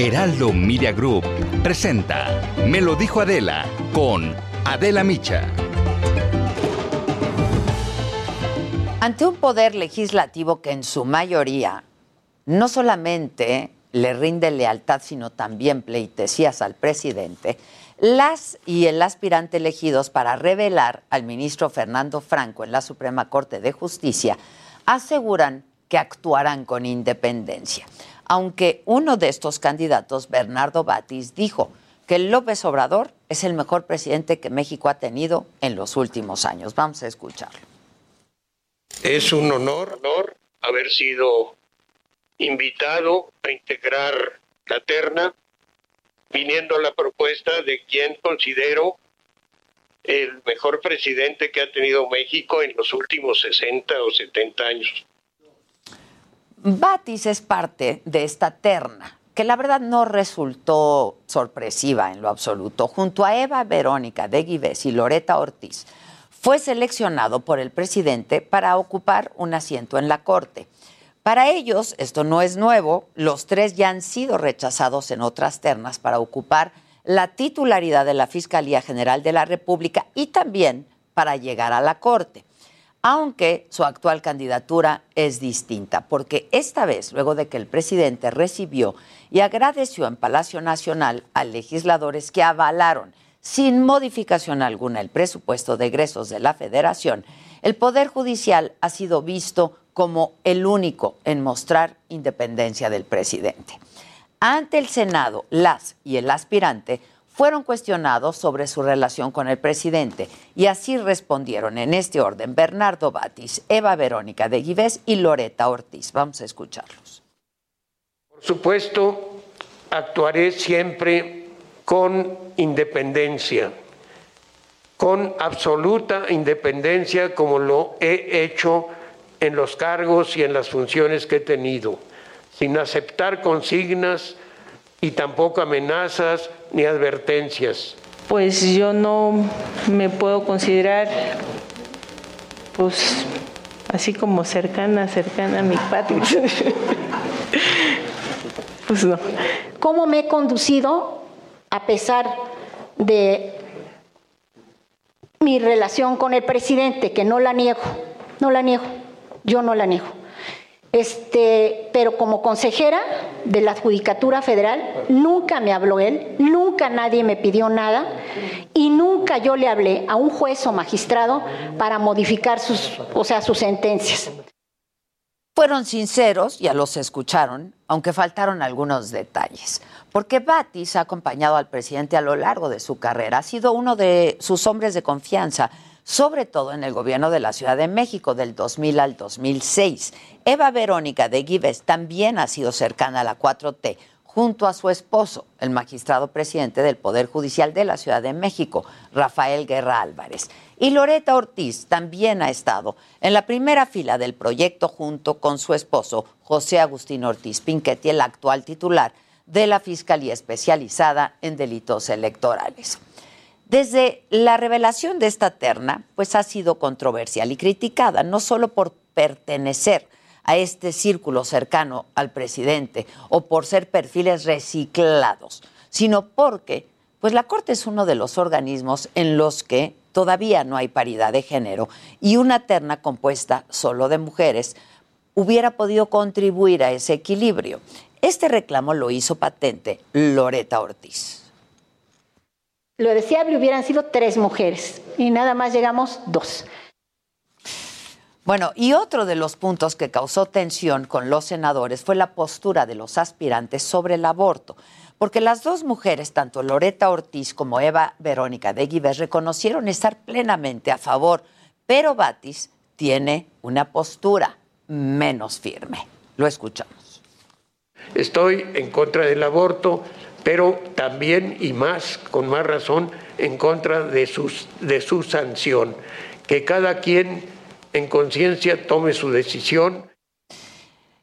Heraldo Media Group presenta Me lo dijo Adela con Adela Micha. Ante un poder legislativo que en su mayoría no solamente le rinde lealtad, sino también pleitesías al presidente, las y el aspirante elegidos para revelar al ministro Fernando Franco en la Suprema Corte de Justicia aseguran que actuarán con independencia. Aunque uno de estos candidatos, Bernardo Batis, dijo que López Obrador es el mejor presidente que México ha tenido en los últimos años. Vamos a escucharlo. Es un honor, honor haber sido invitado a integrar la terna viniendo la propuesta de quien considero el mejor presidente que ha tenido México en los últimos 60 o 70 años. Batis es parte de esta terna, que la verdad no resultó sorpresiva en lo absoluto. Junto a Eva Verónica de Guives y Loreta Ortiz, fue seleccionado por el presidente para ocupar un asiento en la Corte. Para ellos, esto no es nuevo, los tres ya han sido rechazados en otras ternas para ocupar la titularidad de la Fiscalía General de la República y también para llegar a la Corte. Aunque su actual candidatura es distinta, porque esta vez, luego de que el presidente recibió y agradeció en Palacio Nacional a legisladores que avalaron sin modificación alguna el presupuesto de egresos de la Federación, el Poder Judicial ha sido visto como el único en mostrar independencia del presidente. Ante el Senado, las y el aspirante fueron cuestionados sobre su relación con el presidente y así respondieron en este orden Bernardo Batis, Eva Verónica de Guivés y Loreta Ortiz. Vamos a escucharlos. Por supuesto, actuaré siempre con independencia, con absoluta independencia como lo he hecho en los cargos y en las funciones que he tenido, sin aceptar consignas y tampoco amenazas ni advertencias. Pues yo no me puedo considerar pues así como cercana, cercana a mi patria. pues no. ¿Cómo me he conducido a pesar de mi relación con el presidente, que no la niego, no la niego? yo no la niego. Este, pero como consejera de la Judicatura Federal, nunca me habló él, nunca nadie me pidió nada y nunca yo le hablé a un juez o magistrado para modificar sus, o sea, sus sentencias. Fueron sinceros, ya los escucharon, aunque faltaron algunos detalles. Porque Batis ha acompañado al presidente a lo largo de su carrera, ha sido uno de sus hombres de confianza sobre todo en el gobierno de la Ciudad de México del 2000 al 2006. Eva Verónica de Gives también ha sido cercana a la 4T junto a su esposo, el magistrado presidente del Poder Judicial de la Ciudad de México, Rafael Guerra Álvarez. Y Loreta Ortiz también ha estado en la primera fila del proyecto junto con su esposo, José Agustín Ortiz Pinchetti, el actual titular de la Fiscalía Especializada en Delitos Electorales. Desde la revelación de esta terna, pues ha sido controversial y criticada, no solo por pertenecer a este círculo cercano al presidente o por ser perfiles reciclados, sino porque pues la Corte es uno de los organismos en los que todavía no hay paridad de género y una terna compuesta solo de mujeres hubiera podido contribuir a ese equilibrio. Este reclamo lo hizo patente Loreta Ortiz. Lo deseable hubieran sido tres mujeres y nada más llegamos dos. Bueno, y otro de los puntos que causó tensión con los senadores fue la postura de los aspirantes sobre el aborto, porque las dos mujeres, tanto Loreta Ortiz como Eva Verónica de Guives, reconocieron estar plenamente a favor, pero Batis tiene una postura menos firme. Lo escuchamos. Estoy en contra del aborto, pero también y más, con más razón, en contra de, sus, de su sanción. Que cada quien en conciencia tome su decisión.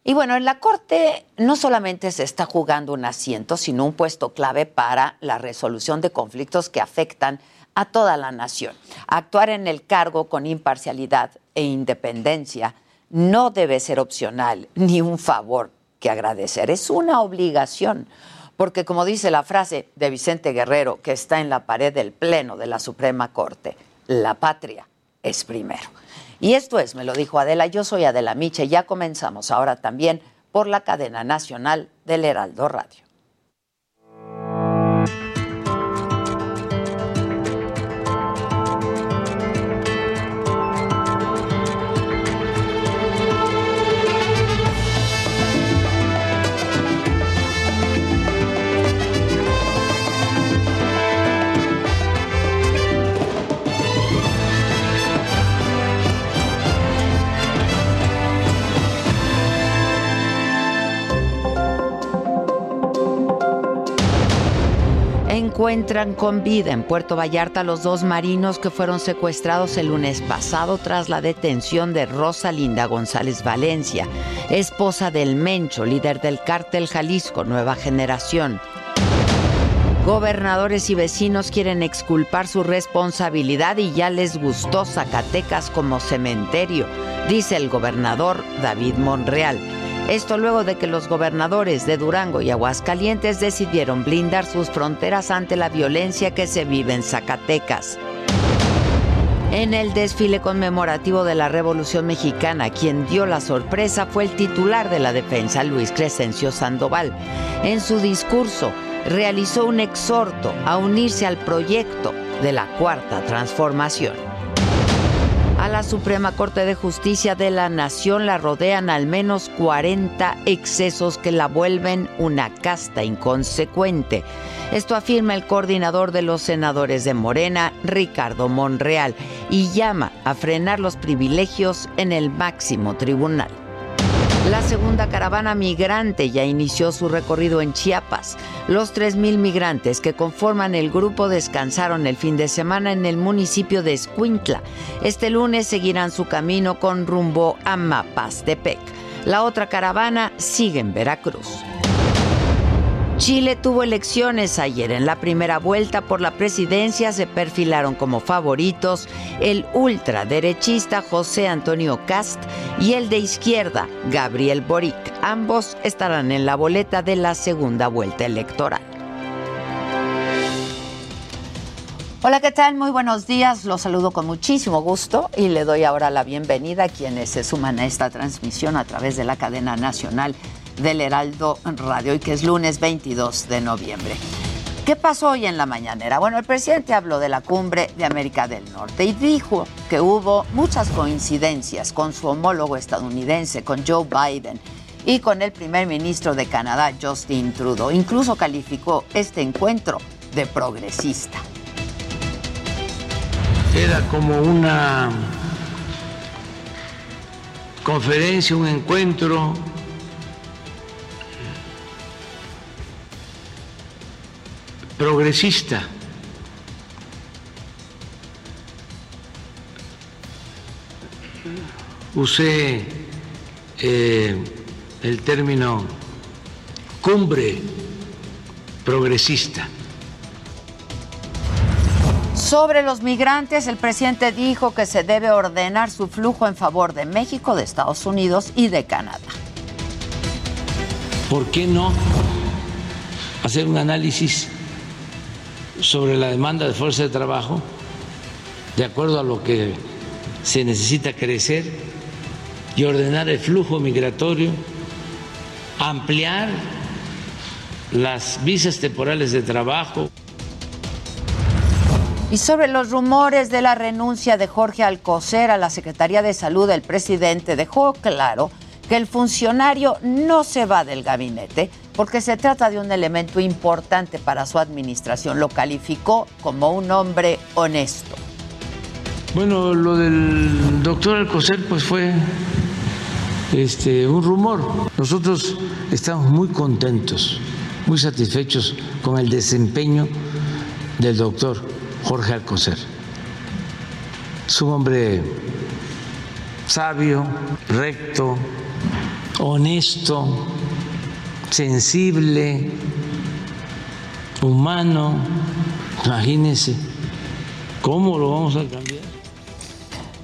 Y bueno, en la Corte no solamente se está jugando un asiento, sino un puesto clave para la resolución de conflictos que afectan a toda la nación. Actuar en el cargo con imparcialidad e independencia no debe ser opcional ni un favor que agradecer, es una obligación Porque como dice la frase de Vicente Guerrero, que está en la pared del Pleno de la Suprema Corte, la patria es primero. Y esto es, me lo dijo Adela, yo soy Adela Miche, ya comenzamos ahora también por la cadena nacional del Heraldo Radio. Encuentran con vida en Puerto Vallarta los dos marinos que fueron secuestrados el lunes pasado tras la detención de Rosalinda González Valencia, esposa del Mencho, líder del cártel Jalisco Nueva Generación. Gobernadores y vecinos quieren exculpar su responsabilidad y ya les gustó Zacatecas como cementerio, dice el gobernador David Monreal. Esto luego de que los gobernadores de Durango y Aguascalientes decidieron blindar sus fronteras ante la violencia que se vive en Zacatecas. En el desfile conmemorativo de la Revolución Mexicana, quien dio la sorpresa fue el titular de la defensa, Luis Crescencio Sandoval. En su discurso, realizó un exhorto a unirse al proyecto de la Cuarta Transformación. La Suprema Corte de Justicia de la Nación la rodean al menos 40 excesos que la vuelven una casta inconsecuente. Esto afirma el coordinador de los senadores de Morena, Ricardo Monreal, y llama a frenar los privilegios en el máximo tribunal. La segunda caravana migrante ya inició su recorrido en Chiapas. Los 3.000 migrantes que conforman el grupo descansaron el fin de semana en el municipio de Escuintla. Este lunes seguirán su camino con rumbo a Mapastepec. La otra caravana sigue en Veracruz. Chile tuvo elecciones ayer. En la primera vuelta por la presidencia se perfilaron como favoritos el ultraderechista José Antonio Cast y el de izquierda Gabriel Boric. Ambos estarán en la boleta de la segunda vuelta electoral. Hola, ¿qué tal? Muy buenos días. Los saludo con muchísimo gusto y le doy ahora la bienvenida a quienes se suman a esta transmisión a través de la cadena nacional del Heraldo Radio y que es lunes 22 de noviembre. ¿Qué pasó hoy en la mañanera? Bueno, el presidente habló de la cumbre de América del Norte y dijo que hubo muchas coincidencias con su homólogo estadounidense, con Joe Biden y con el primer ministro de Canadá, Justin Trudeau. Incluso calificó este encuentro de progresista. Era como una conferencia, un encuentro progresista. Usé eh, el término cumbre progresista. Sobre los migrantes, el presidente dijo que se debe ordenar su flujo en favor de México, de Estados Unidos y de Canadá. ¿Por qué no hacer un análisis sobre la demanda de fuerza de trabajo, de acuerdo a lo que se necesita crecer y ordenar el flujo migratorio, ampliar las visas temporales de trabajo. Y sobre los rumores de la renuncia de Jorge Alcocer a la Secretaría de Salud, el presidente dejó claro que el funcionario no se va del gabinete porque se trata de un elemento importante para su administración. Lo calificó como un hombre honesto. Bueno, lo del doctor Alcocer pues fue este, un rumor. Nosotros estamos muy contentos, muy satisfechos con el desempeño del doctor Jorge Alcocer. Es un hombre sabio, recto, honesto, sensible, humano. Imagínense, ¿cómo lo vamos a cambiar?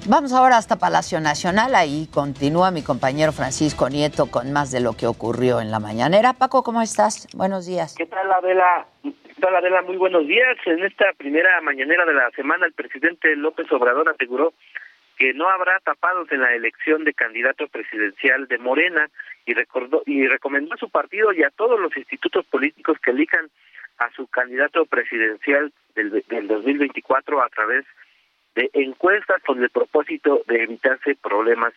Vamos ahora hasta Palacio Nacional. Ahí continúa mi compañero Francisco Nieto con más de lo que ocurrió en la mañanera. Paco, ¿cómo estás? Buenos días. ¿Qué tal, Adela? ¿Qué tal, Adela? Muy buenos días. En esta primera mañanera de la semana, el presidente López Obrador aseguró que no habrá tapados en la elección de candidato presidencial de Morena y recordó y recomendó a su partido y a todos los institutos políticos que elijan a su candidato presidencial del, del 2024 a través de encuestas con el propósito de evitarse problemas.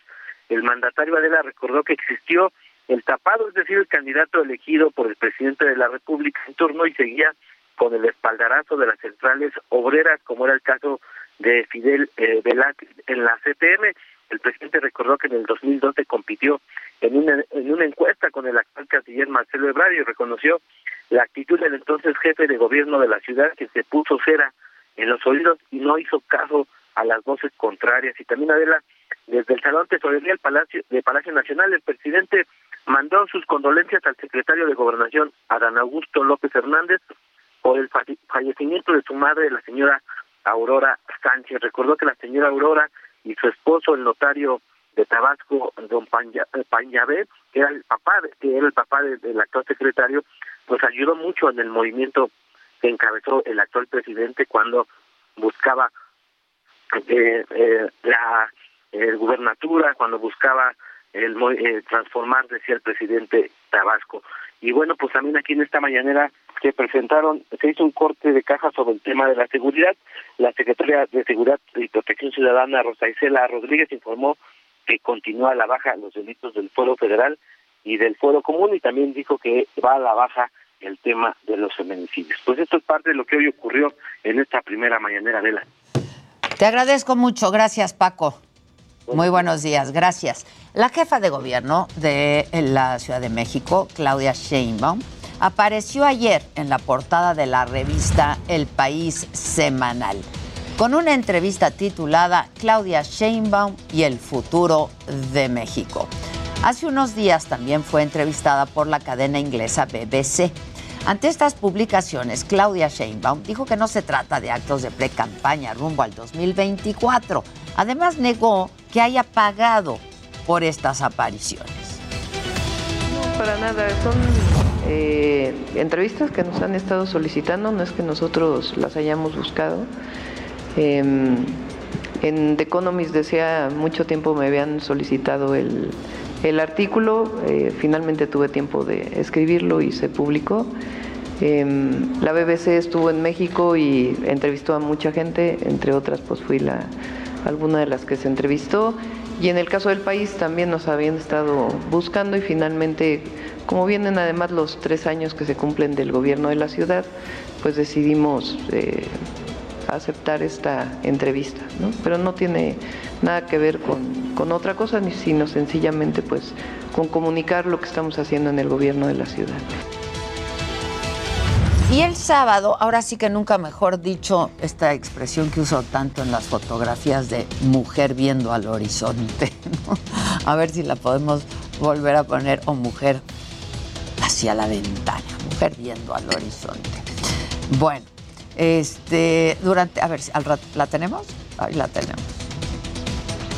El mandatario Adela recordó que existió el tapado, es decir, el candidato elegido por el presidente de la República en turno y seguía con el espaldarazo de las centrales obreras, como era el caso de Fidel eh, Velázquez en la CTM. El presidente recordó que en el 2012 compitió en una, en una encuesta con el actual canciller Marcelo Ebrard y reconoció la actitud del entonces jefe de gobierno de la ciudad que se puso cera en los oídos y no hizo caso a las voces contrarias. Y también Adela, desde el Salón Tesorería del Palacio, de Palacio Nacional, el presidente mandó sus condolencias al secretario de Gobernación, Adán Augusto López Hernández, por el fallecimiento de su madre, la señora Aurora Sánchez. Recordó que la señora Aurora y su esposo, el notario de Tabasco, don Pañabé, que era el papá, que era el papá del actual secretario, pues ayudó mucho en el movimiento que encabezó el actual presidente cuando buscaba eh, eh, la gubernatura, cuando buscaba el eh, transformar, decía el presidente Tabasco. Y bueno, pues también aquí en esta mañanera se presentaron, se hizo un corte de caja sobre el tema de la seguridad. La secretaria de Seguridad y Protección Ciudadana, Rosa Isela Rodríguez, informó que continúa la baja los delitos del Foro Federal y del Foro Común y también dijo que va a la baja el tema de los feminicidios. Pues esto es parte de lo que hoy ocurrió en esta primera mañanera de la. Te agradezco mucho, gracias Paco. Muy buenos días, gracias. La jefa de gobierno de la Ciudad de México, Claudia Sheinbaum, apareció ayer en la portada de la revista El País Semanal con una entrevista titulada Claudia Sheinbaum y el futuro de México. Hace unos días también fue entrevistada por la cadena inglesa BBC. Ante estas publicaciones, Claudia Sheinbaum dijo que no se trata de actos de pre-campaña rumbo al 2024. Además, negó que haya pagado por estas apariciones. No, para nada. Son eh, entrevistas que nos han estado solicitando, no es que nosotros las hayamos buscado. Em, en The Economist decía, mucho tiempo me habían solicitado el, artículo, eh, finalmente tuve tiempo de escribirlo y se publicó. Em, la BBC estuvo en México y entrevistó a mucha gente, entre otras pues fui la, alguna de las que se entrevistó. Y en el caso del país también nos habían estado buscando y finalmente, como vienen además los tres años que se cumplen del gobierno de la ciudad, pues decidimos eh, aceptar esta entrevista. Pero no tiene nada que ver con, con otra cosa, sino sencillamente pues con comunicar lo que estamos haciendo en el gobierno de la ciudad. Y el sábado, ahora sí que nunca mejor dicho esta expresión que uso tanto en las fotografías de mujer viendo al horizonte, a ver si la podemos volver a poner, o mujer hacia la ventana, mujer viendo al horizonte. Bueno, este, durante, a ver, al rato, ¿la tenemos? Ahí la tenemos.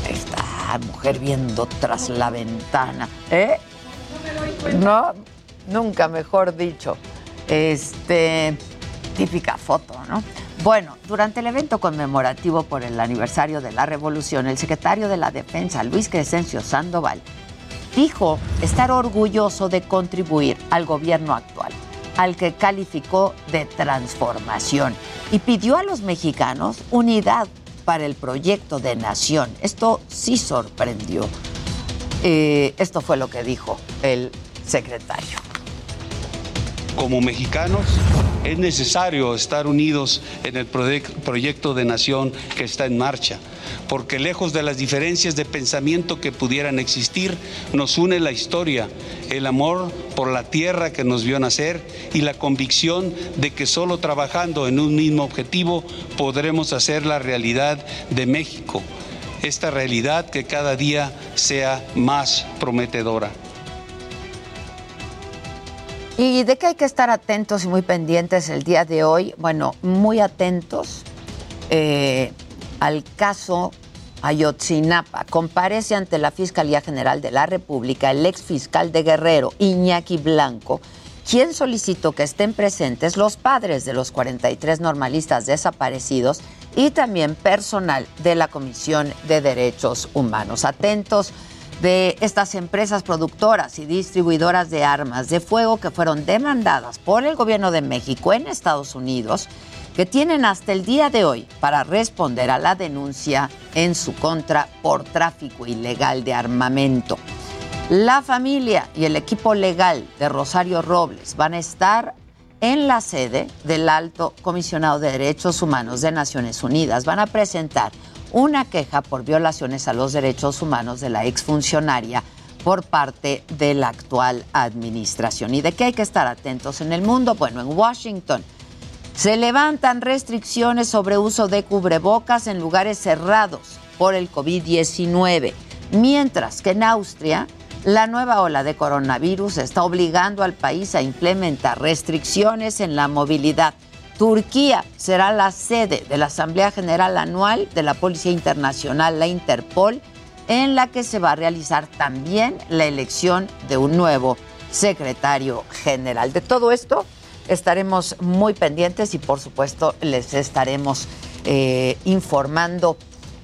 Esta mujer viendo tras la ventana. ¿Eh? No, nunca mejor dicho. Este, típica foto, ¿no? Bueno, durante el evento conmemorativo por el aniversario de la revolución, el secretario de la Defensa, Luis Crescencio Sandoval, dijo estar orgulloso de contribuir al gobierno actual al que calificó de transformación y pidió a los mexicanos unidad para el proyecto de nación. Esto sí sorprendió. Eh, esto fue lo que dijo el secretario como mexicanos es necesario estar unidos en el proyecto de nación que está en marcha, porque lejos de las diferencias de pensamiento que pudieran existir, nos une la historia, el amor por la tierra que nos vio nacer y la convicción de que solo trabajando en un mismo objetivo podremos hacer la realidad de México, esta realidad que cada día sea más prometedora. ¿Y de qué hay que estar atentos y muy pendientes el día de hoy? Bueno, muy atentos eh, al caso Ayotzinapa, comparece ante la Fiscalía General de la República el ex fiscal de Guerrero, Iñaki Blanco, quien solicitó que estén presentes los padres de los 43 normalistas desaparecidos y también personal de la Comisión de Derechos Humanos. Atentos de estas empresas productoras y distribuidoras de armas de fuego que fueron demandadas por el gobierno de México en Estados Unidos, que tienen hasta el día de hoy para responder a la denuncia en su contra por tráfico ilegal de armamento. La familia y el equipo legal de Rosario Robles van a estar en la sede del Alto Comisionado de Derechos Humanos de Naciones Unidas. Van a presentar una queja por violaciones a los derechos humanos de la exfuncionaria por parte de la actual administración. ¿Y de qué hay que estar atentos en el mundo? Bueno, en Washington se levantan restricciones sobre uso de cubrebocas en lugares cerrados por el COVID-19, mientras que en Austria la nueva ola de coronavirus está obligando al país a implementar restricciones en la movilidad Turquía será la sede de la Asamblea General Anual de la Policía Internacional, la Interpol, en la que se va a realizar también la elección de un nuevo secretario general. De todo esto estaremos muy pendientes y por supuesto les estaremos eh, informando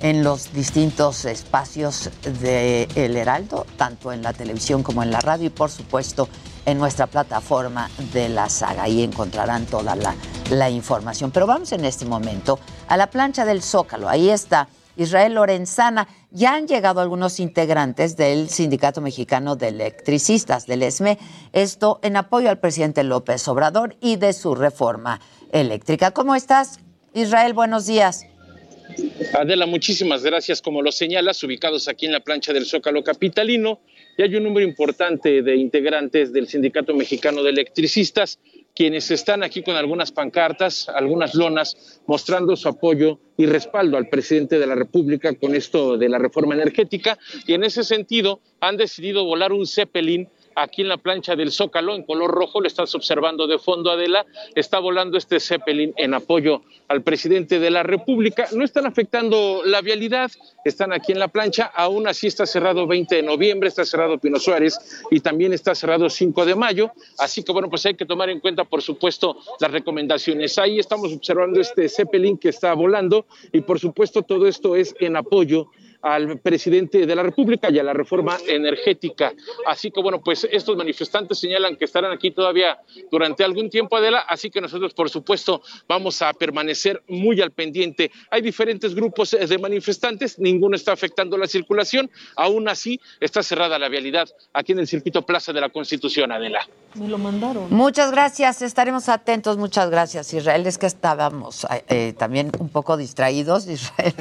en los distintos espacios de El Heraldo, tanto en la televisión como en la radio y por supuesto en nuestra plataforma de la saga. Ahí encontrarán toda la, la información. Pero vamos en este momento a la plancha del Zócalo. Ahí está Israel Lorenzana. Ya han llegado algunos integrantes del Sindicato Mexicano de Electricistas, del ESME, esto en apoyo al presidente López Obrador y de su reforma eléctrica. ¿Cómo estás, Israel? Buenos días. Adela, muchísimas gracias. Como lo señalas, ubicados aquí en la plancha del Zócalo Capitalino, y hay un número importante de integrantes del Sindicato Mexicano de Electricistas, quienes están aquí con algunas pancartas, algunas lonas, mostrando su apoyo y respaldo al presidente de la República con esto de la reforma energética, y en ese sentido han decidido volar un Zeppelin aquí en la plancha del Zócalo, en color rojo, lo estás observando de fondo, Adela, está volando este Zeppelin en apoyo al presidente de la República. No están afectando la vialidad, están aquí en la plancha, aún así está cerrado 20 de noviembre, está cerrado Pino Suárez y también está cerrado 5 de mayo, así que bueno, pues hay que tomar en cuenta, por supuesto, las recomendaciones. Ahí estamos observando este Zeppelin que está volando y por supuesto todo esto es en apoyo al presidente de la República y a la reforma energética. Así que bueno, pues estos manifestantes señalan que estarán aquí todavía durante algún tiempo, Adela, así que nosotros por supuesto vamos a permanecer muy al pendiente. Hay diferentes grupos de manifestantes, ninguno está afectando la circulación, aún así está cerrada la vialidad aquí en el circuito Plaza de la Constitución, Adela. Me lo mandaron. Muchas gracias, estaremos atentos, muchas gracias Israel, es que estábamos eh, eh, también un poco distraídos, Israel,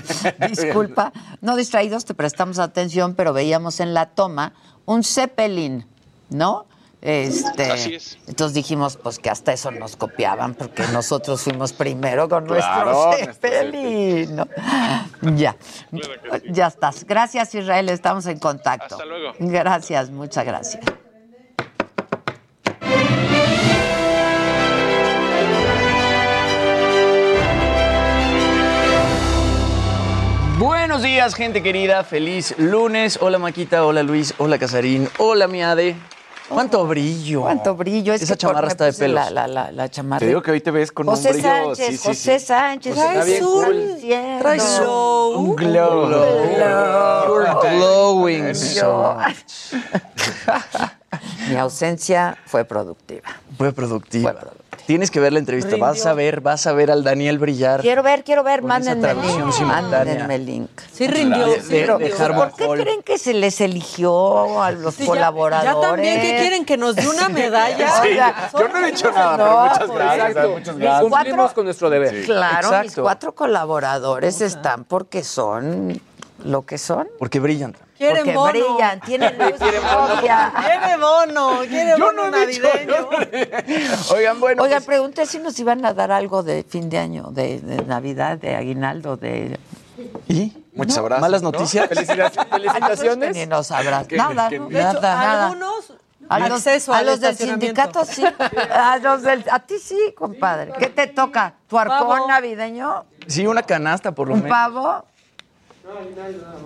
disculpa, no distraídos te prestamos atención, pero veíamos en la toma un Zeppelin, ¿no? Este, Así es. Entonces dijimos, pues que hasta eso nos copiaban, porque nosotros fuimos primero con Claro, nuestro Zeppelin. ¿no? Ya, ya estás. Gracias, Israel, estamos en contacto. Hasta luego. Gracias, muchas gracias. Buenos días, gente querida. Feliz lunes. Hola, Maquita. Hola, Luis. Hola, Casarín. Hola, Miade. ¿Cuánto brillo? ¿Cuánto brillo? Es Esa que chamarra está de pelos. La, la, la, la chamarra. Te digo que hoy te ves con José un brillo. Sánchez, sí, sí, José sí. Sánchez. Bien azul, cool. Traes un, un glow. You're glowing so much. Mi ausencia fue productiva. Fue productiva. Fue productiva. Tienes que ver la entrevista. Vas a ver, vas a ver al Daniel brillar. Quiero ver, quiero ver, mándenme el link. Mándenme el link. Sí rindió. De- sí de- rindió. de Harmon ¿Por qué Hall. creen que se les eligió a los Sí, colaboradores? Ya, también, ¿qué quieren? ¿Que nos dé una medalla? Sí, Oiga, Yo no he dicho nada, pero No, muchas pues, gracias. exacto. Muchas Mis gracias. cuatro- con nuestro deber. Claro, mis Exacto. cuatro colaboradores están porque son lo que son. Porque brillan. Quieren porque bono. brillan, tienen luz propia. Quiere bono, quiere bono navideño. Oigan, bueno. Oigan, pues, pregunté si nos iban a dar algo de fin de año, de, de Navidad, de aguinaldo, de... ¿Y? Muchos abrazos. ¿Malas ¿no? Felicidades. Felicitaciones. Ni felicitaciones. nos abrazan. Nada, ¿no? De hecho, nada, algunos A los, acceso a los del sindicato sí. A, los del, a ti sí, compadre. ¿Qué te toca? ¿Tu arcón Pavo. navideño? Sí, una canasta por lo ¿Un menos. pavo?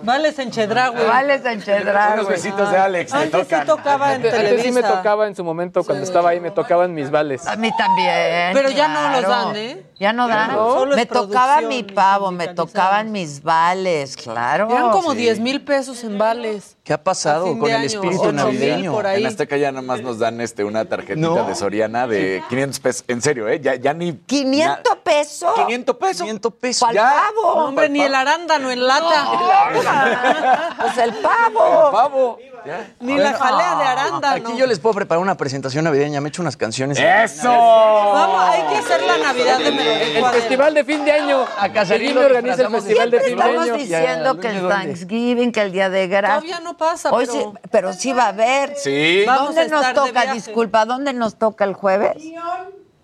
Vales en Chedraui. Vales en Chedraui. Unos besitos de Alex. Antes sí tocan. tocaba en Antes, antes sí me Televisa. tocaba en su momento, cuando estaba ahí, me tocaban mis vales. A mí también. Pero ya no los dan, ¿eh? Ya no dan. No, solo me tocaba mi pavo, me tocaban mis vales, claro. Eran como Sí. 10 mil pesos en vales. ¿Qué ha pasado con el espíritu navideño? En Azteca ya nada más nos dan este, una tarjetita No. de Soriana de 500 pesos. En serio, ¿eh? Ya, ya ni... ¿500 pesos? 500 pesos. 500 pesos. ¿Cuál Ya. pavo? No, hombre, ni el arándano en lata. Pues el pavo. Pavo. Ni la jalea de arándano. Aquí yo les puedo preparar una presentación navideña. Me he hecho unas canciones. ¡Eso! Vamos, hay que hacer la Navidad de Melodía El festival de fin de año. A me organiza el festival de Siempre fin de estamos año. diciendo Ya, que el. Thanksgiving, que el Día de Gracias. Todavía no pasa, Hoy pero... sí, pero sí va a haber. Sí. Vamos ¿Dónde nos toca? Disculpa, ¿dónde nos toca el jueves?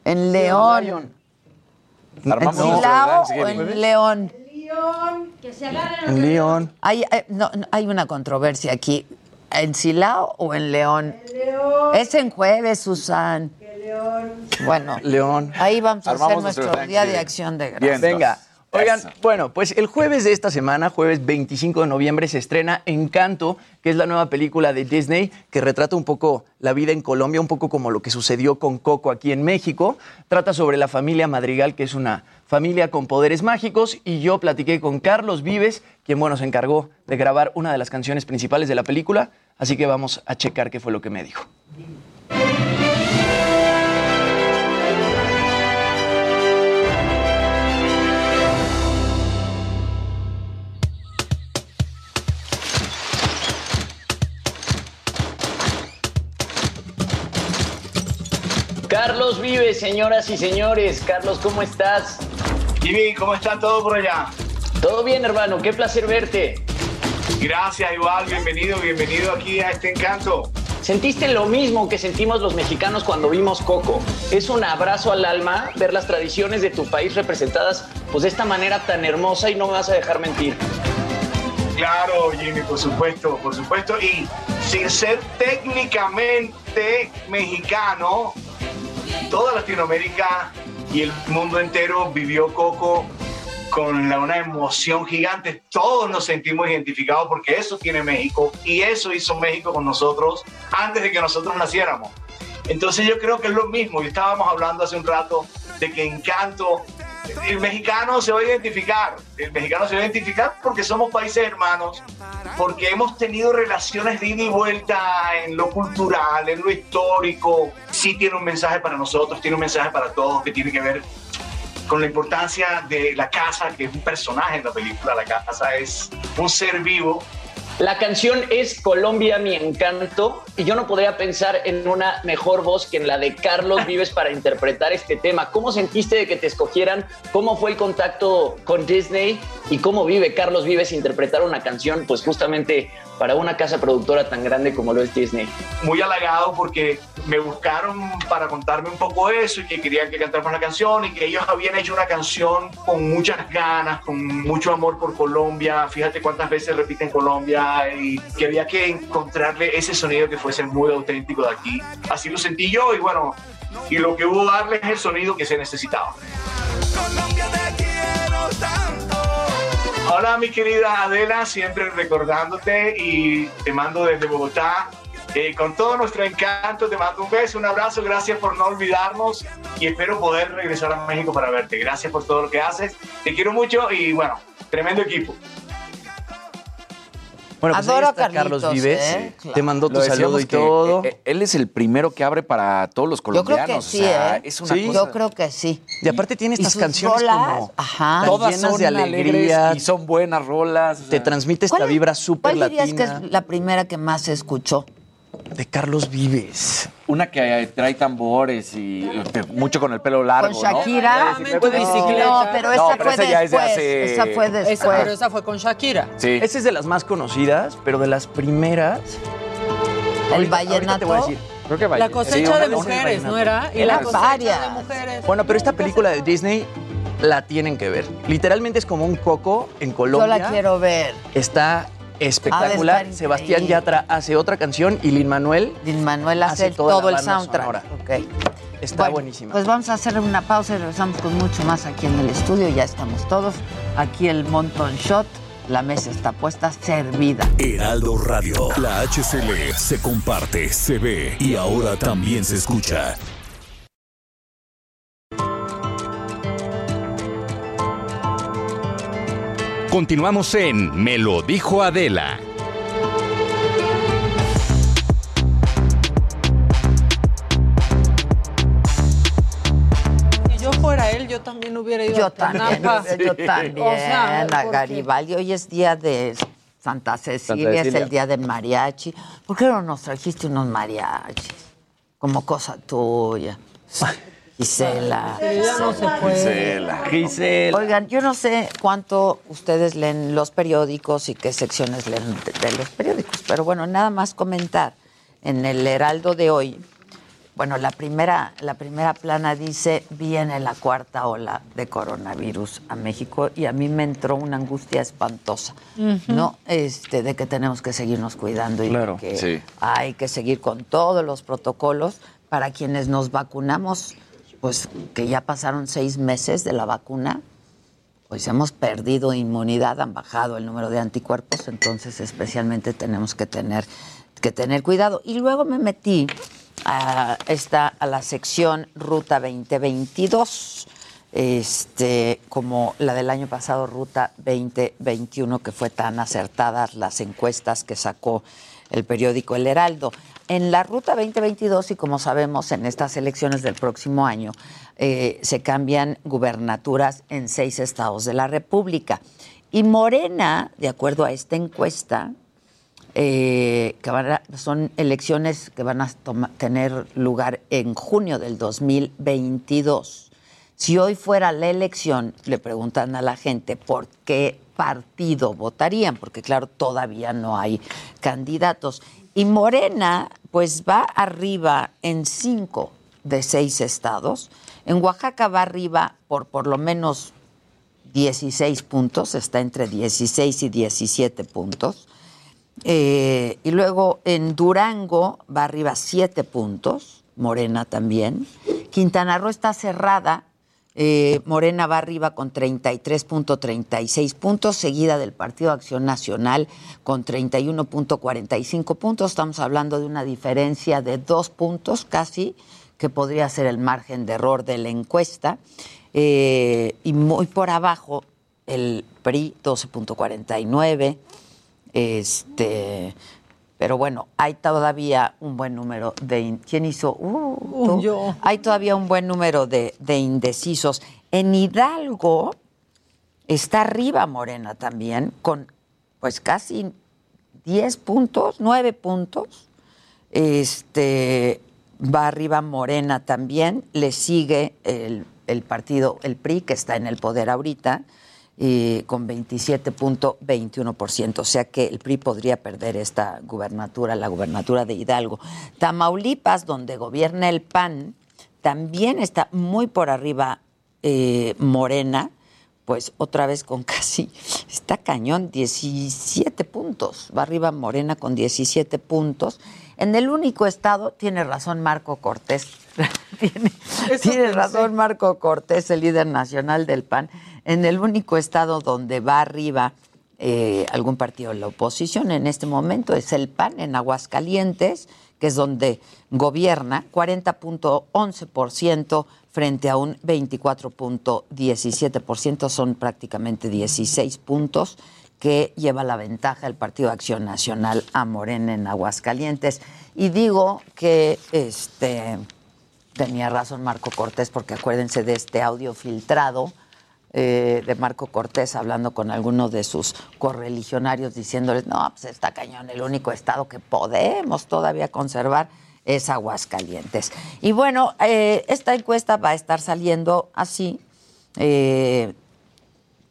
En León. ¿En Armamos nuestro Silao o en León? En León. Hay, hay- no, no, hay una controversia aquí. ¿En Silao o en León? Es en jueves, Susan. Bueno, León. ahí vamos a hacer Armamos nuestro nuestro Día de. Acción de Bien. Gracias. Venga. Oigan, eso. bueno, pues el jueves de esta semana, jueves 25 de noviembre, se estrena Encanto, que es la nueva película de Disney que retrata un poco la vida en Colombia, un poco como lo que sucedió con Coco aquí en México. Trata sobre la familia Madrigal, que es una familia con poderes mágicos, y yo platiqué con Carlos Vives, quien, bueno, se encargó de grabar una de las canciones principales de la película, así que vamos a checar qué fue lo que me dijo. Carlos Vives, señoras y señores. Carlos, ¿cómo estás? Jimmy, ¿cómo está todo por allá? Todo bien, hermano. Qué placer verte. Gracias, igual, bienvenido, bienvenido aquí a este encanto. Sentiste lo mismo que sentimos los mexicanos cuando vimos Coco. Es un abrazo al alma ver las tradiciones de tu país representadas pues de esta manera tan hermosa y no me vas a dejar mentir. Claro, Jimmy, por supuesto, por supuesto. Y sin ser técnicamente mexicano, toda Latinoamérica y el mundo entero vivió Coco con la- una emoción gigante. Todos nos sentimos identificados porque eso tiene México y eso hizo México con nosotros antes de que nosotros naciéramos. Entonces yo creo que es lo mismo. Y estábamos hablando hace un rato de que Encanto, el mexicano se va a identificar. El mexicano se va a identificar porque somos países hermanos, porque hemos tenido relaciones de ida y vuelta en lo cultural, en lo histórico. Sí tiene un mensaje para nosotros, tiene un mensaje para todos que tiene que ver con la importancia de la casa, que es un personaje en la película. La casa es un ser vivo La canción es Colombia, mi encanto, y yo no podría pensar en una mejor voz que en la de Carlos Vives para interpretar este tema. ¿Cómo sentiste de que te escogieran? ¿Cómo fue el contacto con Disney? ¿Y cómo vive Carlos Vives interpretar una canción, pues justamente para una casa productora tan grande como lo es Disney? muy halagado porque me buscaron para contarme un poco eso y que querían que cantáramos la canción y que ellos habían hecho una canción con muchas ganas, con mucho amor por Colombia. Fíjate cuántas veces repiten Colombia y que había que encontrarle ese sonido que fuese muy auténtico de aquí. Así lo sentí yo y bueno, y lo que hubo darle es el sonido que se necesitaba. Hola mi querida Adela, siempre recordándote y te mando desde Bogotá. Eh, con todo nuestro encanto te mando un beso, un abrazo, gracias por no olvidarnos y espero poder regresar a México para verte. Gracias por todo lo que haces, te quiero mucho y bueno, tremendo equipo. Bueno, pues Adoro ahí está a Carlitos, Carlos Vives. ¿eh? Te mandó tu Lo saludo y todo. eh, eh, él es el primero que abre para todos los Yo creo colombianos. que sí, o sea, ¿eh? es una Sí. cosa... Yo creo que sí. y aparte tiene estas canciones rolas, como ajá. Todas llenas son de alegría. y son buenas rolas. o Te sea, transmite esta ¿Cuál- vibra súper ¿Cuál dirías latina que es la primera que más se escuchó? De Carlos Vives. una que trae tambores y mucho con el pelo largo, ¿Con ¿no? Shakira? Tu bicicleta. No, pero esa No, pero fue esa ya es de hace- Esa fue Esa, después. pero esa fue con Shakira. Sí. Esa es de las más conocidas, pero de las primeras. El Ahorita- ahorita te voy a vallenato. decir. Creo que. La cosecha de mujeres, vallenato. ¿no era? Y la cosecha varias. de mujeres. Bueno, pero esta película de Disney la tienen que ver. Literalmente es como un coco en Yo Colombia. la quiero ver. Está espectacular. Sebastián. Yatra hace otra canción y Lin Manuel Lin Manuel hace, todo la el soundtrack. sonora. Ok. está Bueno, buenísima. Pues vamos a hacer una pausa y regresamos con mucho más aquí en el estudio. Ya estamos todos. Aquí el Monton Shot La mesa está puesta, servida. Heraldo Radio. La HCL se comparte, se ve y ahora también se escucha. Continuamos en Me lo dijo Adela. Si yo fuera él, yo también hubiera ido Yo a también, yo también, O sea, a Garibaldi. Hoy es día de Santa Cecilia, es Cecilia. el día del mariachi. ¿Por qué no nos trajiste unos mariachis? Como cosa tuya. Gisela. Ya no se puede. Gisela. Gisela. Oigan, yo no sé cuánto ustedes leen los periódicos y qué secciones leen de, de los periódicos, pero bueno, nada más comentar. En el Heraldo de hoy, bueno, la primera, la primera plana dice, viene la cuarta ola de coronavirus a México y a mí me entró una angustia espantosa, ¿no? Este, de que tenemos que seguirnos cuidando y de que sí. hay que seguir con todos los protocolos para quienes nos vacunamos, pues que ya pasaron seis meses de la vacuna, pues hemos perdido inmunidad, han bajado el número de anticuerpos, entonces especialmente tenemos que tener, que tener cuidado. Y luego me metí a, esta, a la sección Ruta 2022, este, como la del año pasado, Ruta 2021, que fue tan acertadas las encuestas que sacó el periódico El Heraldo. En la Ruta 2022, y como sabemos, en estas elecciones del próximo año, eh, se cambian gubernaturas en seis estados de la República. Y Morena, de acuerdo a esta encuesta, eh, que son elecciones que van a tener lugar en junio del 2022. Si hoy fuera la elección, le preguntan a la gente por qué partido votarían, porque claro, todavía no hay candidatos. Y Morena, pues va arriba en cinco de seis estados. En Oaxaca va arriba por por lo menos 16 puntos, está entre 16 y 17 puntos. Eh, y luego en Durango va arriba 7 puntos, Morena también. Quintana Roo está cerrada, eh, Morena va arriba con 33.36 puntos, seguida del Partido Acción Nacional con 31.45 puntos. Estamos hablando de una diferencia de dos puntos casi, que podría ser el margen de error de la encuesta. Eh, y muy por abajo, el PRI 12.49. Este, pero bueno, hay todavía un buen número de. ¿Quién hizo? Uh, yo. Hay todavía un buen número de, de indecisos. En Hidalgo está arriba Morena también, con pues casi 10 puntos, 9 puntos. Este va arriba Morena también, le sigue el, el partido, el PRI, que está en el poder ahorita, eh, con 27.21%. O sea que el PRI podría perder esta gubernatura, la gubernatura de Hidalgo. Tamaulipas, donde gobierna el PAN, también está muy por arriba eh, Morena, pues otra vez con casi, está cañón, 17 puntos. Va arriba Morena con 17 puntos. En el único estado, tiene razón Marco Cortés, tiene, tiene razón Marco Cortés, el líder nacional del PAN, en el único estado donde va arriba eh, algún partido de la oposición en este momento es el PAN en Aguascalientes, que es donde gobierna, 40.11% frente a un 24.17%, son prácticamente 16 puntos que lleva la ventaja el Partido Acción Nacional a Morena en Aguascalientes. Y digo que este tenía razón Marco Cortés, porque acuérdense de este audio filtrado eh, de Marco Cortés hablando con algunos de sus correligionarios diciéndoles, no, pues está cañón, el único estado que podemos todavía conservar es Aguascalientes. Y bueno, eh, esta encuesta va a estar saliendo así, eh,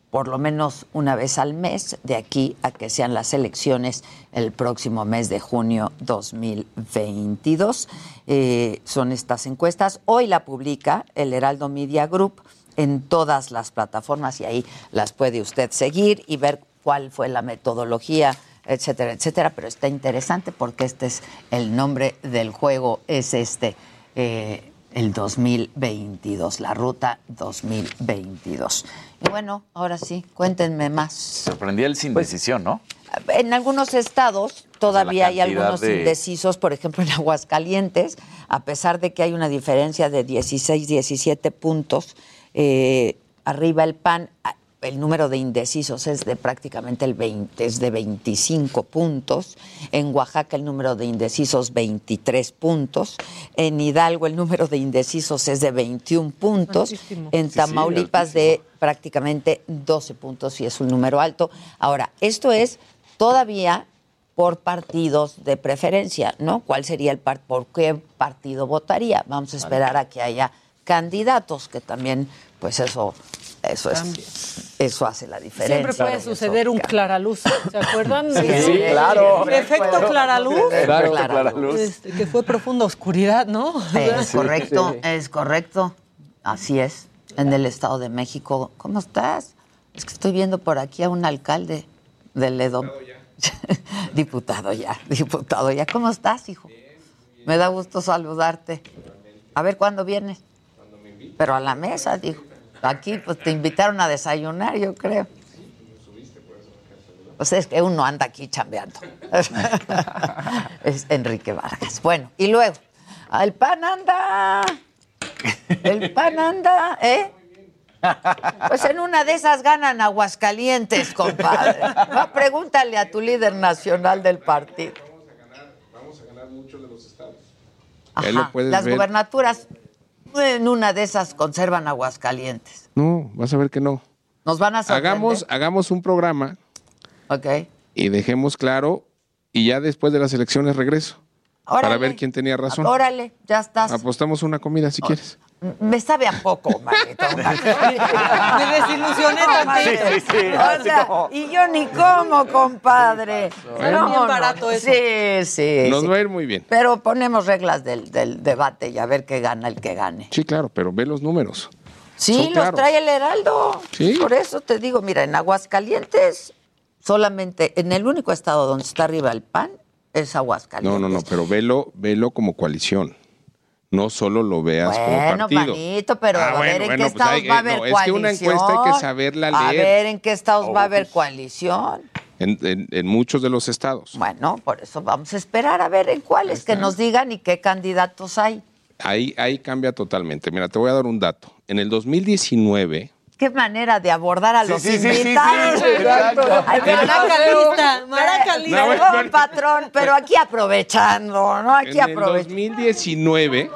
por lo menos una vez al mes, de aquí a que sean las elecciones el próximo mes de junio 2022. Eh, son estas encuestas. Hoy la publica el Heraldo Media Group en todas las plataformas y ahí las puede usted seguir y ver cuál fue la metodología, etcétera, etcétera. Pero está interesante porque este es el nombre del juego, es este. Eh, el 2022, la ruta 2022. Y bueno, ahora sí, cuéntenme más. Sorprendía el sin decisión, ¿no? En algunos estados todavía hay algunos de- indecisos, por ejemplo en Aguascalientes, a pesar de que hay una diferencia de 16, 17 puntos, eh, arriba el PAN, el número de indecisos es de prácticamente el 20, es de 25 puntos. En Oaxaca el número de indecisos 23 puntos. En Hidalgo el número de indecisos es de 21 puntos. Altísimo. En Sí, sí, Tamaulipas de prácticamente 12 puntos y es un número alto. Ahora, esto es todavía por partidos de preferencia, ¿no? ¿Cuál sería el par por qué partido votaría? Vamos a esperar a que haya candidatos, que también, pues eso, eso es, eso hace la diferencia. Siempre puede suceder un claraluz, ¿se acuerdan? Sí, claro. El efecto claraluz. Claro, Claraluz. Este, que fue profunda oscuridad, ¿no? Es correcto, es correcto. Así es. En el Estado de México. ¿Cómo estás? Es que estoy viendo por aquí a un alcalde del Edom. diputado ya, diputado ya. ¿Cómo estás, hijo? Me da gusto saludarte. A ver cuándo vienes. Pero a la mesa, digo. Aquí pues te invitaron a desayunar, yo creo. Pues es que uno anda aquí chambeando. es Enrique Vargas. Bueno, y luego, el pan anda. El pan anda, ¿eh? Pues en una de esas ganan Aguascalientes, compadre. No, pregúntale a tu líder nacional del partido. Ahí lo Ajá, puedes Las ver. gubernaturas en una de esas conservan Aguascalientes. No, vas a ver que no. Nos van a sorprender. Hagamos, hagamos un programa Ok. y dejemos claro y ya después de las elecciones regreso. Para Órale. ver quién tenía razón. Órale, ya estás. Apostamos una comida si quieres. Me sabe a poco, manito. Me desilusioné tantito. Sí, sí, sí, O sea, como- y yo ni como, compadre. Sale bien barato eso. Sí, sí. Nos sí. va a ir muy bien. Pero ponemos reglas del, del debate y a ver qué gana el que gane. Sí, claro, pero ve los números. Sí, Son los claros. trae el Heraldo. Sí. Por eso te digo, mira, en Aguascalientes, solamente en el único estado donde está arriba el PAN es Aguascalientes. No, no, no, pero velo, velo como coalición. No solo lo veas como Bueno, partido. manito, pero Ah, a ver bueno, en qué bueno, pues estados hay- va a haber no, es que coalición. una encuesta hay que saberla A leer. ver en qué estados va a haber Oh, coalición. En, en- en muchos de los estados. Bueno, por eso vamos a esperar a ver en cuáles, que nos digan y qué candidatos hay. Ahí, ahí cambia totalmente. Mira, te voy a dar un dato. En el 2019, Qué manera de abordar a los sí, invitados. sí. Ay, no. No, patrón, pero aquí aprovechando, ¿no? Aquí en el aprovechando. 2019,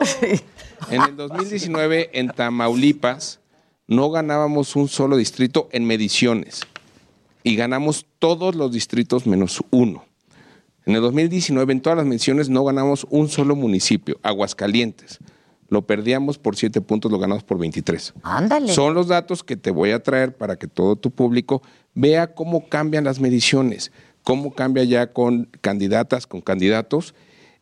en el 2019 en Tamaulipas no ganábamos un solo distrito en mediciones y ganamos todos los distritos menos uno. En el 2019 en todas las mediciones no ganamos un solo municipio, Aguascalientes. Lo perdíamos por siete puntos, lo ganamos por 23. Ándale. Son los datos que te voy a traer para que todo tu público vea cómo cambian las mediciones, cómo cambia ya con candidatas, con candidatos.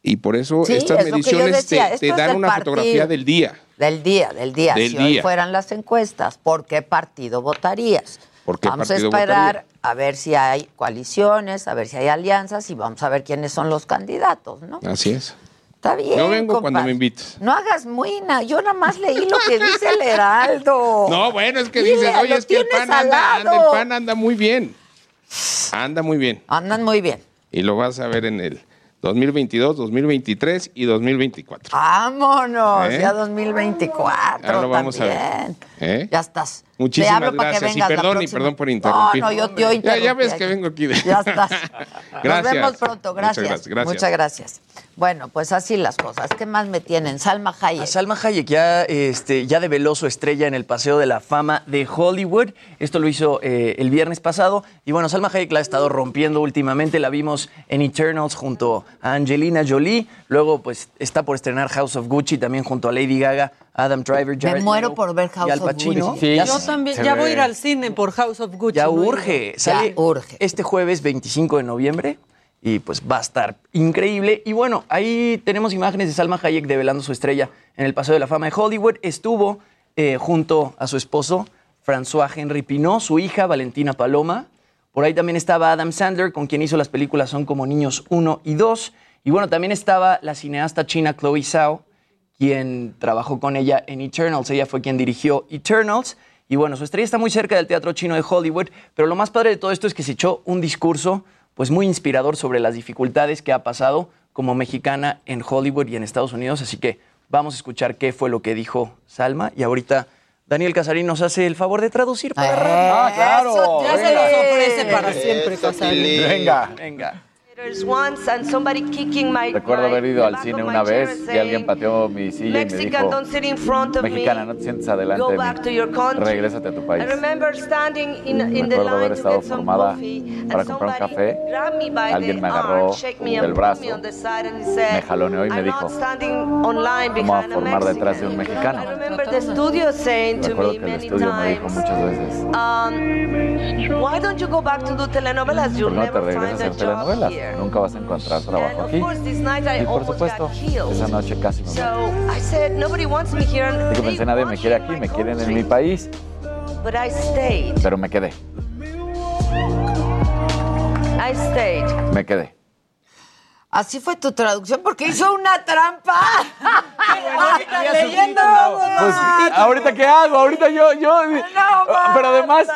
Y por eso Sí, estas es mediciones te- decía, dan una partido. fotografía del día. Del día, del día. Del si hoy fueran las encuestas, ¿por qué partido votarías? ¿Por qué vamos partido a esperar votaría? a ver si hay coaliciones, a ver si hay alianzas y vamos a ver quiénes son los candidatos, ¿no? Así es. Está bien. Yo vengo cuando me invites. No hagas muina, yo nada más leí lo que dice el Heraldo. No, bueno, es que Dile, dices, oye, es que el pan, anda, anda- lado. el pan anda muy bien. Anda muy bien. Andan muy bien. Y lo vas a ver en el 2022, 2023 y 2024. Vámonos, ¿Eh? ya 2024 Ya lo vamos a ver. también. ¿Eh? Ya estás. Muchísimas para que gracias. Y perdón, y perdón por interrumpir. No, no, yo, yo Ya, ya ves que vengo aquí de... Ya estás. Gracias. Nos vemos pronto, Muchas gracias. gracias, gracias. Muchas gracias. Bueno, pues así las cosas. ¿Qué más me tienen? Salma Hayek. A Salma Hayek ya, este, ya develó su estrella en el Paseo de la Fama de Hollywood. Esto lo hizo eh, el viernes pasado. Y bueno, Salma Hayek la ha estado rompiendo últimamente. La vimos en Eternals junto a Angelina Jolie. Luego, pues, está por estrenar House of Gucci también junto a Lady Gaga, Adam Driver, Jared Me muero Leto por ver House y Al of. Gucci. Ya Yo también, ya voy a ir al cine por House of Gucci. Ya ¿no? urge. Sale urge. este jueves 25 de noviembre y pues va a estar increíble. Y bueno, ahí tenemos imágenes de Salma Hayek develando su estrella en el Paseo de la Fama de Hollywood. Estuvo eh, junto a su esposo François Henry Pinot, su hija Valentina Paloma. Por ahí también estaba Adam Sandler, con quien hizo las películas Son como niños 1 y 2. Y bueno, también estaba la cineasta china Chloe Zhao, quien trabajó con ella en Eternals. Ella fue quien dirigió Eternals. Y bueno, su estrella está muy cerca del teatro chino de Hollywood, pero lo más padre de todo esto es que se echó un discurso pues muy inspirador sobre las dificultades que ha pasado como mexicana en Hollywood y en Estados Unidos. Así que vamos a escuchar qué fue lo que dijo Salma. Y ahorita Daniel Casarín nos hace el favor de traducir para. Ah, claro. Ya se los ofrece Eh, para siempre, Casarín. Venga. Venga. Recuerdo haber ido al cine una vez y alguien pateó mi silla y me dijo, mexicana, no te sientes adelante de mí, regrésate a tu país. Recuerdo haber estado formada para comprar un café, alguien me agarró del brazo, me jaloneó y me dijo, vamos a formar detrás de un mexicano. Recuerdo que el estudio me dijo muchas veces, Why don't you go back to do telenovelas? ¿por You'll qué no te regresas a hacer telenovelas? Nunca vas a encontrar trabajo aquí. Y por supuesto, esa noche casi me So muero. I said, nobody wants me here, and Digo, pensé, nadie me quiere aquí, me quieren en mi país, But I stayed. pero me quedé, I stayed. me quedé. Así fue tu traducción porque hizo una trampa. Leyendo. Pues, ¿ahorita qué hago? Ahorita yo, yo, pero además,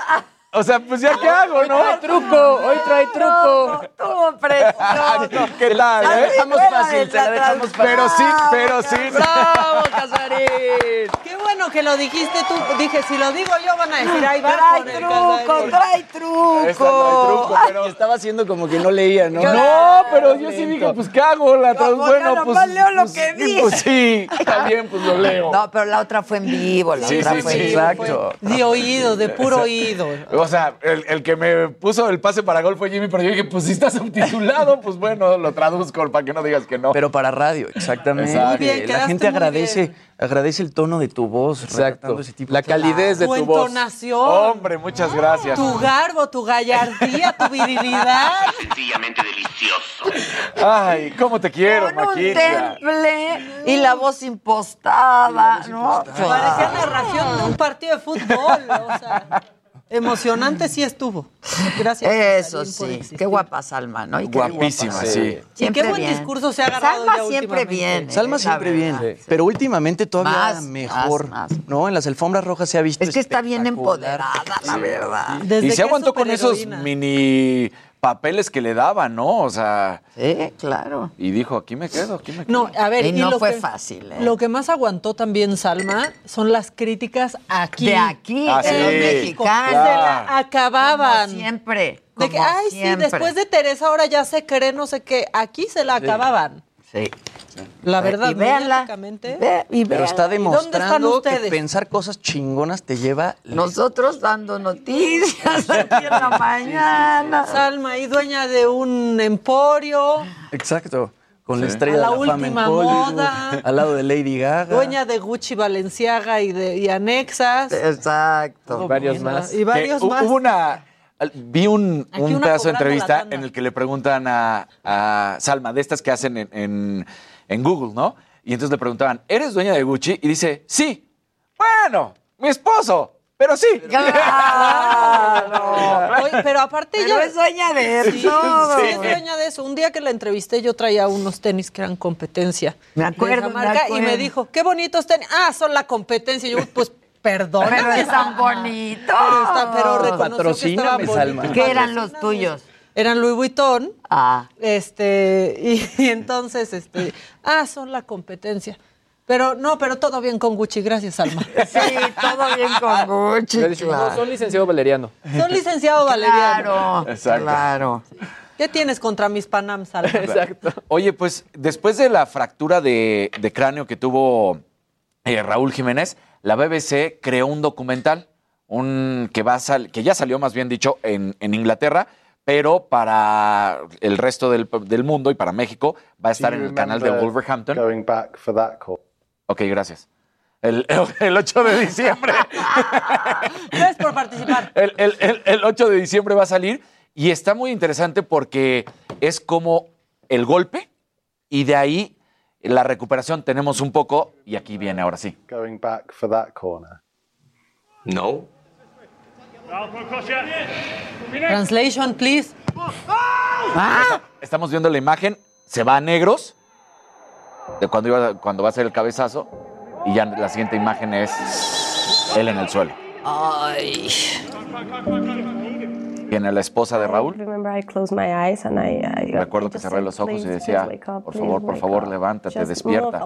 o sea, pues ya qué hago, ¿no? Trae truco, hoy trae truco. Estuvo precioso. ¿Qué tal, la eh? dejamos fácil, se la dejamos fácil. Pero sí, pero sí. ¡Bravo, Casarín! Qué bueno que lo dijiste tú. Dije, si lo digo yo, van a decir, ahí va Trae truco, trae truco. Esta trae truco, pero... Estaba haciendo como que no leía, ¿no? No, pero yo sí dije, pues ¿qué hago? La trans... Bueno, no, pues... nomás leo lo pues, que sí, vi. Pues sí, bien, pues lo leo. No, pero la otra fue en vivo, la Sí, otra sí, fue sí. en vivo. Exacto. De oído, de puro oído. O sea, el, el que me puso el pase para gol fue Jimmy, pero yo dije, pues si está subtitulado, pues bueno, lo traduzco para que no digas que no. Pero para radio, exactamente. Exacto. Muy bien, la gente muy agradece, bien. agradece el tono de tu voz. Exacto. retratando ese tipo La calidez de Tu tu voz. entonación, Hombre, muchas gracias. tu garbo, tu gallardía, tu virilidad. Sencillamente delicioso. Ay, cómo te quiero, Con un Maquita. temple y la voz impostada, ¿no? Parecía narración de un partido de fútbol. O sea, emocionante sí estuvo. Gracias. Eso sí, qué guapa Salma, ¿no? Y qué Guapísima, guapa. sí. Y qué buen bien. discurso se ha agarrado Salma ya siempre bien. Salma siempre bien, pero últimamente todavía Más, mejor, más, más. ¿no? En las alfombras rojas se ha visto Es que está bien empoderada, la verdad. Desde Y se aguantó con esos mini papeles que le daban, ¿no? O sea, Sí, claro. y dijo, aquí me quedo, aquí me quedo. No, a ver, Y no lo fue que- fácil, ¿eh? Lo que más aguantó también Salma son las críticas aquí. De aquí, Ah, de sí, los mexicanos. Se la acababan. Como siempre. De que, ay, siempre. sí, después de Teresa ahora ya se cree, no sé qué. Aquí se la acababan. Sí. La verdad, y véanla. Ve- y Pero está ¿Dónde están demostrando que pensar cosas chingonas te lleva Nosotros dando noticias aquí en la mañana. Salma y dueña de un emporio, Exacto. Con la estrella A la de la fama en última moda. al lado de Lady Gaga. dueña de Gucci, Balenciaga y, de, y anexas. Exacto. Varios más. Y varios Que más. Hubo una. Vi un, un pedazo de entrevista en el que le preguntan a, a Salma, de estas que hacen en, en- en Google, ¿no? Y entonces le preguntaban, ¿eres dueña de Gucci? Y dice, sí. Bueno, mi esposo, pero sí. Claro. Oye, pero aparte Pero ella es dueña de Sí, todo. sí, es dueña de eso. Un día que la entrevisté, yo traía unos tenis que eran competencia. Me de acuerdo, me Y me dijo, qué bonitos tenis. Ah, son la competencia. Y yo, pues, perdóname. Pero están bonitos. Pero, está, pero reconoció que Patrocíname, estaban Salma. bonitos. ¿Qué eran los tuyos? Eran Louis Vuitton. Ah. Este, y, y entonces, este, ah, son la competencia. Pero no, pero todo bien con Gucci, gracias, Salma. Sí, todo bien con Gucci. No, son licenciado Valeriano. Son licenciado Valeriano. Claro, Exacto. claro. ¿Qué tienes contra mis Panam, Salma? Exacto. Oye, pues después de la fractura de, de cráneo que tuvo eh, Raúl Jiménez, la BBC creó un documental, un que va a sal- que ya salió más bien dicho en, en Inglaterra, pero para el resto del, del mundo y para México va a estar en el canal de Wolverhampton. Going back for that call. Ok, gracias. El, el 8 de diciembre. Gracias por participar. El, el- el- el 8 de diciembre va a salir y está muy interesante porque es como el golpe y de ahí la recuperación tenemos un poco y aquí viene ahora sí. Going back for that corner. No. Translation, please. Estamos viendo la imagen, se va a negros de cuando, iba, cuando va a ser el cabezazo y ya la siguiente imagen es él en el suelo. Ay. Tiene la esposa de Raúl. Recuerdo que cerré los ojos y decía, por favor, por favor, levántate, despierta.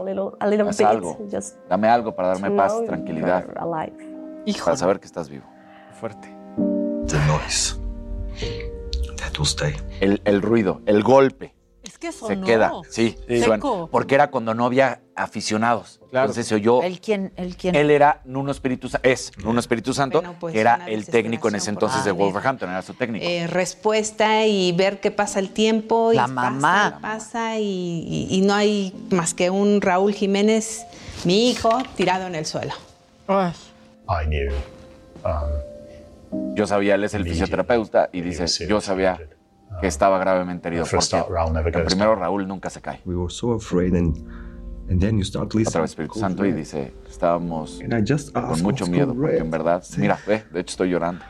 Haz algo. Dame algo para darme paz, tranquilidad. Para saber que estás vivo. Fuerte. The noise. That will stay. El, el ruido, el golpe. Es que Se sonó. queda, sí, Seco. suena. porque era cuando no había aficionados. Entonces se oyó. ¿El quién? ¿El quién? Él era Nuno Espíritu Sa- es Nuno Espíritu Santo, Bueno, pues, que era el técnico en ese entonces de. Wolverhampton, era su técnico. Eh, respuesta y ver qué pasa el tiempo. y La pasa, mamá. y pasa y, y- y no hay más que un Raúl Jiménez, mi hijo, tirado en el suelo. I knew. Yo sabía, él es el fisioterapeuta y dice, yo sabía que estaba gravemente herido. Porque el primero Raúl nunca se cae. We were so afraid, and and then you start listening. Otra vez Espíritu Santo y dice, estábamos And I just con asked mucho miedo, porque en verdad, mira, ve, de hecho estoy llorando.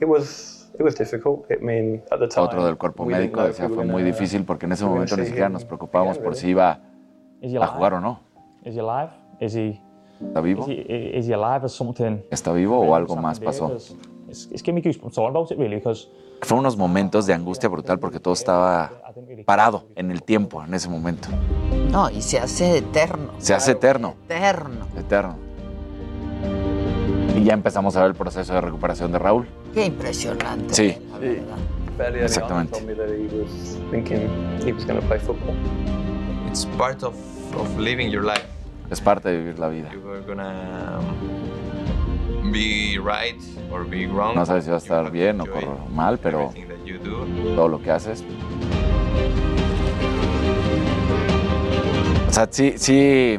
It was it was difficult. I mean, at the time. Otro del cuerpo médico decía, fue muy difícil porque en ese we were momento ni siquiera nos preocupábamos por si iba Is he a alive? jugar o no. Is he alive? Is he? ¿Está vivo? Is he, is he alive or something? ¿Está vivo o algo más Something there? pasó? Fueron unos momentos de angustia brutal porque todo estaba parado en el tiempo en ese momento. No, y se hace eterno. Se hace eterno, Eterno. eterno. Y ya empezamos a ver el proceso de recuperación de Raúl. Qué impresionante. Sí. Exactamente. told me that he was thinking he was going to play football. It's part of, of living your life. Es parte de vivir la vida. You are gonna be right or be wrong. No sabes si va a estar bien o mal, pero todo lo que haces. O sea, sí, sí,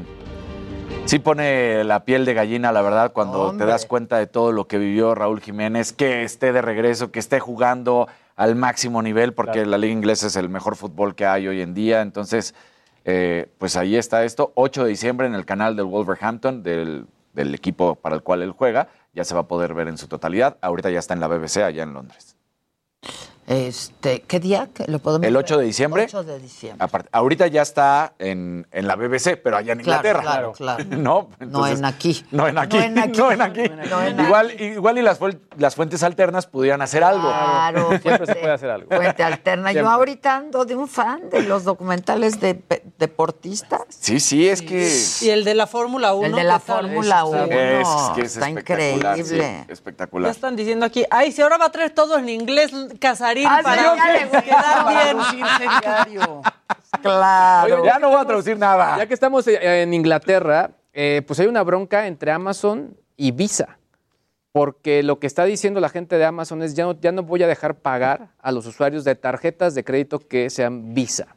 sí pone la piel de gallina, la verdad, cuando Hombre. te das cuenta de todo lo que vivió Raúl Jiménez, que esté de regreso, que esté jugando al máximo nivel, porque la liga inglesa es el mejor fútbol que hay hoy en día. Entonces, eh, pues ahí está esto. 8 de diciembre en el canal del Wolverhampton, del, del equipo para el cual él juega, ya se va a poder ver en su totalidad. Ahorita ya está en la BBC allá en Londres. Este, ¿qué día? que ¿Lo podemos El ver? 8 de diciembre. 8 de diciembre. Aparte, ahorita ya está en, en la BBC, pero allá en Claro, Inglaterra. claro, claro. No, No Entonces, en aquí. No en aquí. No en aquí. No en aquí. No en igual, igual y las, las fuentes alternas pudieran hacer algo. Claro, siempre se puede hacer algo. Fuente alterna. Yo Siempre. ahorita ando de un fan de los documentales de pe- deportistas. Sí, sí, es que. Y el de la Fórmula 1. El de la. Fórmula 1. Es, que es está espectacular, increíble. sí, espectacular. Ya están diciendo aquí, ay, si ahora va a traer todo en inglés, Casarín, Ah, sí, para ya le gusta quedar bien. traducirse diario. Claro. Oye, Ya no voy a traducir nada. Ya que estamos eh, en Inglaterra, eh, pues hay una bronca entre Amazon y Visa. Porque lo que está diciendo la gente de Amazon es ya no, ya no voy a dejar pagar a los usuarios de tarjetas de crédito que sean Visa.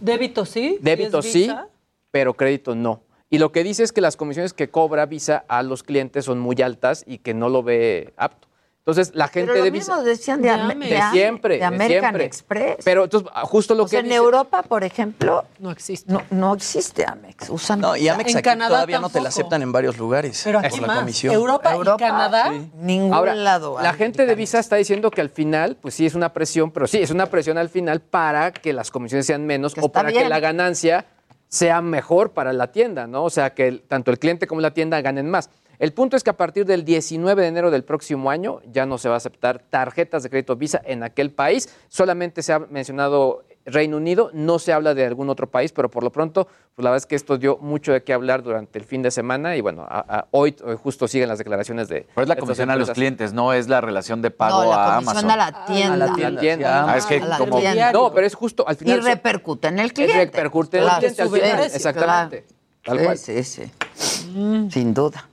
Débito sí. Débito ¿Y es sí, Visa? pero crédito no. Y lo que dice es que las comisiones que cobra Visa a los clientes son muy altas y que no lo ve apto. Entonces, la gente Pero lo de mismo Visa... decían de, De de de siempre, de de American siempre. Express. Pero entonces, justo lo O que sea, en dice- Europa, por ejemplo, No existe. no, no existe Amex. Usan No, y Amex En aquí Canadá todavía no te la aceptan en varios lugares. Pero por aquí la más. comisión. Europa, Europa, y Canadá. ningún Ahora, lado. la gente de. Visa está diciendo que al final, pues sí es una presión, pero sí es una presión al final para que las comisiones sean menos Que o para que la ganancia sea mejor para la tienda, ¿no? O sea, que el- tanto el cliente como la tienda ganen más. El punto es que a partir del 19 de enero del próximo año ya no se va a aceptar tarjetas de crédito Visa en aquel país. Solamente se ha mencionado Reino Unido, no se habla de algún otro país, pero por lo pronto, pues la verdad es que esto dio mucho de qué hablar durante el fin de semana y bueno, a- a- hoy, hoy justo siguen las declaraciones de. Pero es la comisión a los clientes, no es la relación de pago No, la a Amazon. a la tienda. a la tienda. a Ah, es que a la como- tienda. No, pero es justo al Y final. son- repercute en el cliente. Repercute en el Claro, cliente al final, exactamente. claro. Tal cual. Sí, sí, sí. Sin duda.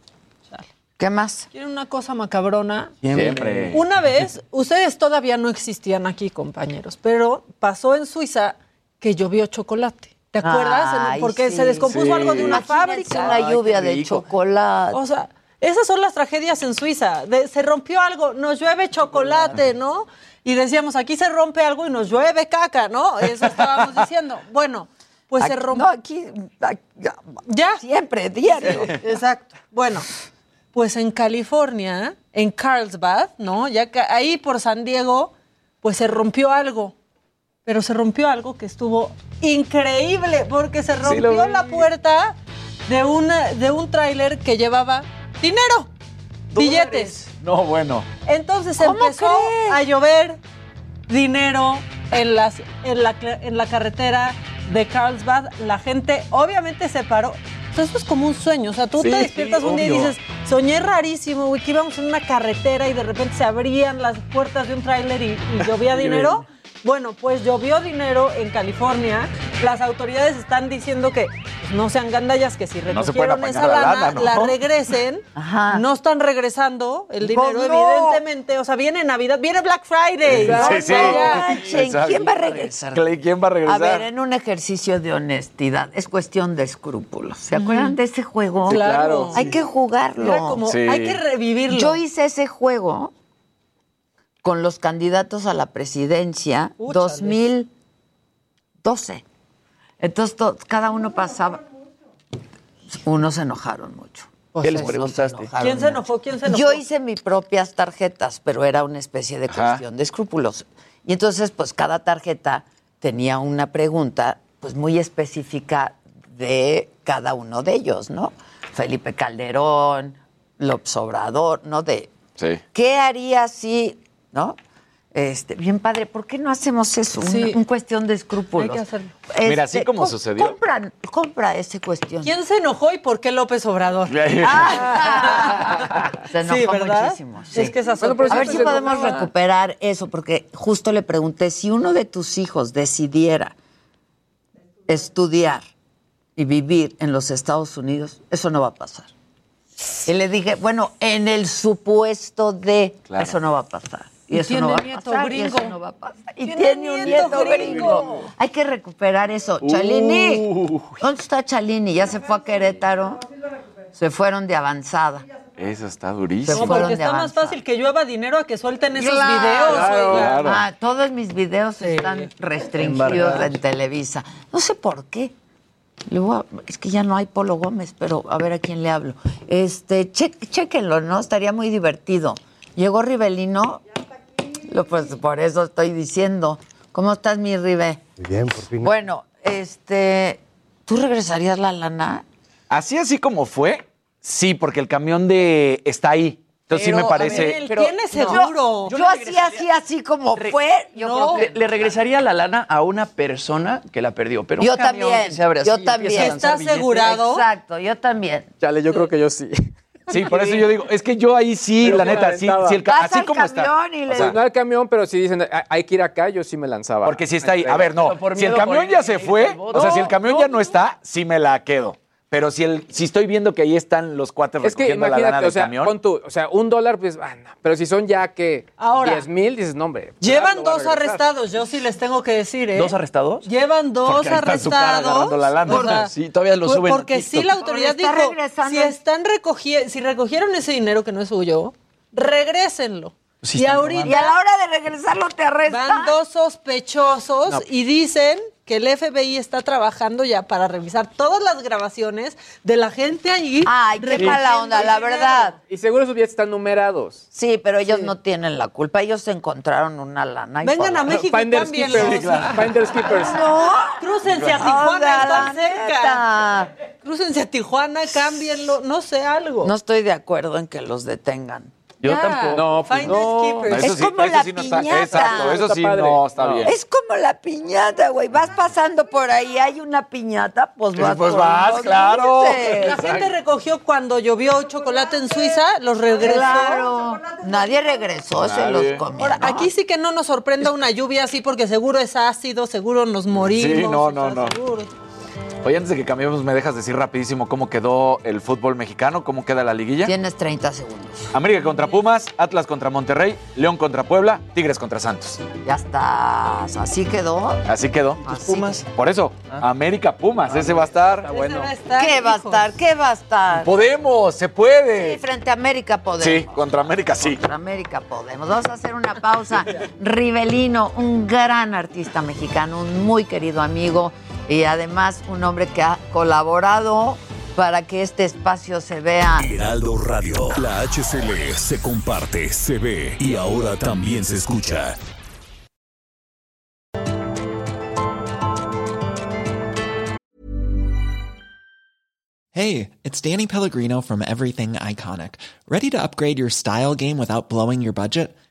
¿Qué más? ¿Quieren una cosa macabrona? Siempre. Una vez, ustedes todavía no existían aquí, compañeros, pero pasó en Suiza que llovió chocolate. ¿Te acuerdas? Ay, Porque sí. se descompuso Sí. algo de una Imagínense fábrica. Una lluvia de chocolate. O sea, esas son las tragedias en Suiza. De- se rompió algo, nos llueve chocolate, ¿no? Y decíamos, aquí se rompe algo y nos llueve caca, ¿no? Eso estábamos diciendo. Bueno, pues se rompió. No, aquí, aquí- Ya. siempre, diario. Exacto. Bueno, pues en California, en Carlsbad, ¿no? Ya ca- ahí por San Diego, pues se rompió algo. pero se rompió algo que estuvo increíble, porque se rompió la puerta de, una, de un tráiler que llevaba dinero, billetes. No, bueno. Entonces ¿Cómo empezó a llover dinero en, las, en, la, en la carretera de Carlsbad. La gente obviamente se paró. Entonces, eso es como un sueño. O sea, tú Sí, te despiertas sí, un día y dices, soñé rarísimo, güey, que íbamos en una carretera y de repente se abrían las puertas de un tráiler y, y llovía dinero. Bueno, pues llovió dinero en California. Las autoridades están diciendo que pues, no sean gandallas, que si No recogieron esa la lana, la regresen. Ajá. No están regresando el dinero, Pues no. evidentemente. O sea, viene Navidad, viene Black Friday. Sí, sí. ¿quién va a regresar? ¿Quién va a A regresar? ver, en un ejercicio de honestidad, es cuestión de escrúpulos. ¿Se acuerdan de ese juego? Sí, claro. Hay que jugarlo. Era como, Sí. hay que revivirlo. Yo hice ese juego con los candidatos a la presidencia Úchale. 2012. Entonces to- cada uno pasaba. Unos se enojaron mucho. ¿Qué les preguntaste? ¿Quién se enojó? ¿Quién se enojó? Yo hice mis propias tarjetas, pero era una especie de Ajá. cuestión de escrúpulos. Y entonces, pues cada tarjeta tenía una pregunta, pues muy específica de cada uno de ellos, ¿no? Felipe Calderón, López Obrador, ¿no? De Sí. ¿qué haría si, no? Este, bien padre, ¿por qué no hacemos eso? Sí. Un, cuestión de escrúpulos. Hay que hacerlo. Mira, así como com- sucedió. Compra, compra ese cuestión. ¿Quién se enojó y por qué López Obrador? Ah, se enojó Sí, ¿verdad? muchísimo. sí. Es que esa Bueno, pero A ver si podemos enojaba. recuperar eso, porque justo le pregunté, si uno de tus hijos decidiera estudiar y vivir en los Estados Unidos, eso no va a pasar. Y le dije, bueno, en el supuesto de, Claro. eso no va a pasar. Y, Y eso tiene no va a nieto pasar. gringo. Y eso no va a pasar. Y Tiene tiene, un nieto nieto gringo. gringo. Hay que recuperar eso. Chalini, ¿dónde está Chalini? ¿Ya se fue a Querétaro? Se fueron de avanzada. Eso está durísimo. No, fueron porque está más fácil que llueva dinero a que suelten esos Claro, videos. claro. Ah, todos mis videos están restringidos en Televisa. No sé por qué. A- es que ya no hay Polo Gómez, pero a ver a quién le hablo. Este, che, chéquenlo, ¿no? Estaría muy divertido. Llegó Rivelino. Lo, pues por eso estoy diciendo. ¿Cómo estás, mi Ribe? Bien, por fin. Bueno, este, ¿tú regresarías la lana? Así así como fue, sí, porque el camión de está ahí. Entonces sí Pero, me parece. ver, él tiene seguro. Yo, así, así, así como fue. Yo No. creo Le, le regresaría la lana a una persona que la perdió. Pero un Yo camión también, que se abre así yo también. ¿Está billetes. asegurado? Exacto, yo también. Chale, yo creo que yo sí. Sí, por eso yo digo, es que yo ahí sí, Pero la neta, sí, sí el Vas así al como está. camión y le- O sea, Pues no al camión, pero si dicen, "Hay- que ir acá, yo sí me lanzaba. porque si está ahí, a ver, no, si el camión ya se fue, o sea, si el camión ya no está, sí me la quedo. Pero si el si estoy viendo que ahí están los cuates Es que recogiendo la lana imagínate, del o sea, camión, pon tú, o sea, un dólar, pues, ah, no. pero si son ya que Ahora. 10 mil, dices, no, hombre. Llevan voy a dos arrestados, yo sí les tengo que decir, ¿eh? ¿Dos arrestados? Llevan dos Porque cara arrestados. agarrando la lana. O sea, Sí, todavía lo por- suben Porque sí la autoridad dijo, si están recogiendo, si recogieron ese dinero que no es suyo, regrésenlo. Sí y ahorita Y a la hora de regresarlo te arrestan. van dos sospechosos y dicen que el FBI está trabajando ya para revisar todas las grabaciones de la gente allí. Ay, qué mala onda, la verdad. Y seguro esos billetes están numerados. Sí, pero ellos no tienen la culpa. Ellos encontraron una lana. y Vengan a. México y Finders cámbienlos. Keepers. Finders Keepers. No. Crúcense a Tijuana, están cerca. neta. Crúcense a Tijuana, cámbienlo, no sé, algo. No estoy de acuerdo en que los detengan. Yo Ya. tampoco. No, pues no. Keepers. Es como la sí no está, piñata. exacto, eso Está sí padre. no está bien. Es como la piñata, güey. Vas pasando por ahí, hay una piñata, pues vas. Pues vas, los claro. dulces. La gente recogió cuando llovió chocolate en Suiza, los regresó. Claro. Nadie regresó, se los comió. Ahora, aquí sí que no nos sorprenda una lluvia así porque seguro es ácido, seguro nos morimos. Sí, no, o no, sea, no. seguro. Oye, antes de que cambiemos, ¿me dejas decir rapidísimo cómo quedó el fútbol mexicano? ¿Cómo queda la liguilla? Tienes 30 segundos. América contra Pumas, Atlas contra Monterrey, León contra Puebla, Tigres contra Santos. Ya estás. Así quedó. Así quedó. Así Pumas. Por eso, América Pumas, ese va a estar. Ese va a estar, ¿Qué va a estar? ¿Qué va a estar? Podemos, se Sí, puede. frente a América podemos. Sí, contra América sí. Contra América podemos. Vamos a hacer una pausa. Rivelino, un gran artista mexicano, un muy querido amigo y además un hombre que ha colaborado para que este espacio se vea. Heraldo Radio, la HCL se comparte, se ve y ahora también se escucha. Hey, it's Danny Pellegrino from Everything Iconic. ¿Ready to upgrade your style game without blowing your budget?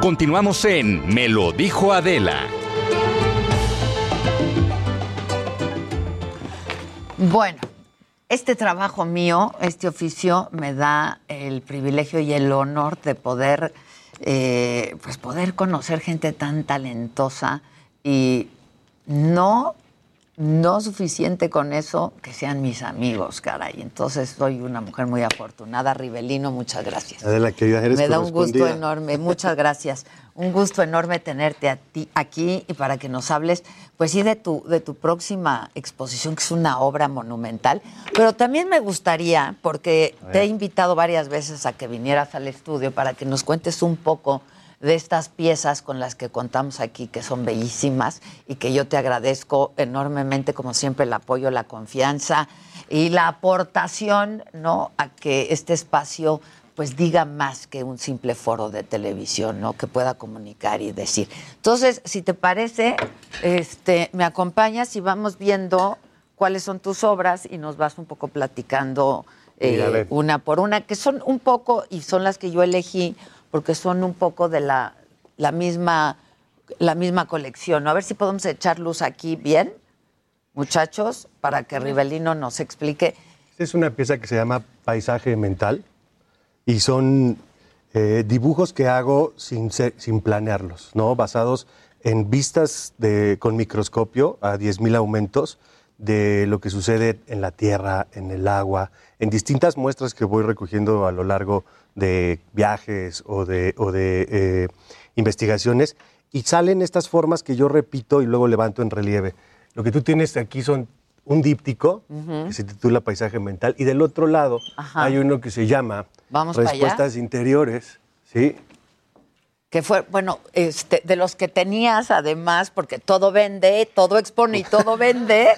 Continuamos en Me lo dijo Adela. Bueno, este trabajo mío, este oficio, me da el privilegio y el honor de poder, eh, pues poder conocer gente tan talentosa y no, no suficiente con eso que sean mis amigos, caray. Entonces soy una mujer muy afortunada. Rivelino, muchas gracias. Adela, querida, eres Me da un gusto enorme, muchas gracias. Un gusto enorme tenerte a ti aquí y para que nos hables, pues sí, de tu, de tu próxima exposición, que es una obra monumental. Pero también me gustaría, porque te he invitado varias veces a que vinieras al estudio para que nos cuentes un poco de estas piezas con las que contamos aquí, que son bellísimas y que yo te agradezco enormemente, como siempre, el apoyo, la confianza y la aportación, ¿no? A que este espacio pues diga más que un simple foro de televisión, ¿no? Que pueda comunicar y decir. Entonces, si te parece, este, me acompañas y vamos viendo cuáles son tus obras y nos vas un poco platicando eh, una por una, que son un poco, y son las que yo elegí, porque son un poco de la, la misma, la misma colección. A ver si podemos echar luz aquí bien, muchachos, para que Rivelino nos explique. Es una pieza que se llama Paisaje Mental y son eh, dibujos que hago sin, sin planearlos, ¿no? basados en vistas de, con microscopio a 10.000 aumentos de lo que sucede en la tierra, en el agua, en distintas muestras que voy recogiendo a lo largo de viajes o de, o de eh, investigaciones y salen estas formas que yo repito y luego levanto en relieve. Lo que tú tienes aquí son un díptico que se titula Paisaje Mental y del otro lado Ajá. hay uno que se llama Vamos. Respuestas Interiores, ¿sí? Que fue, bueno, este, de los que tenías además, porque todo vende, todo expone y todo vende,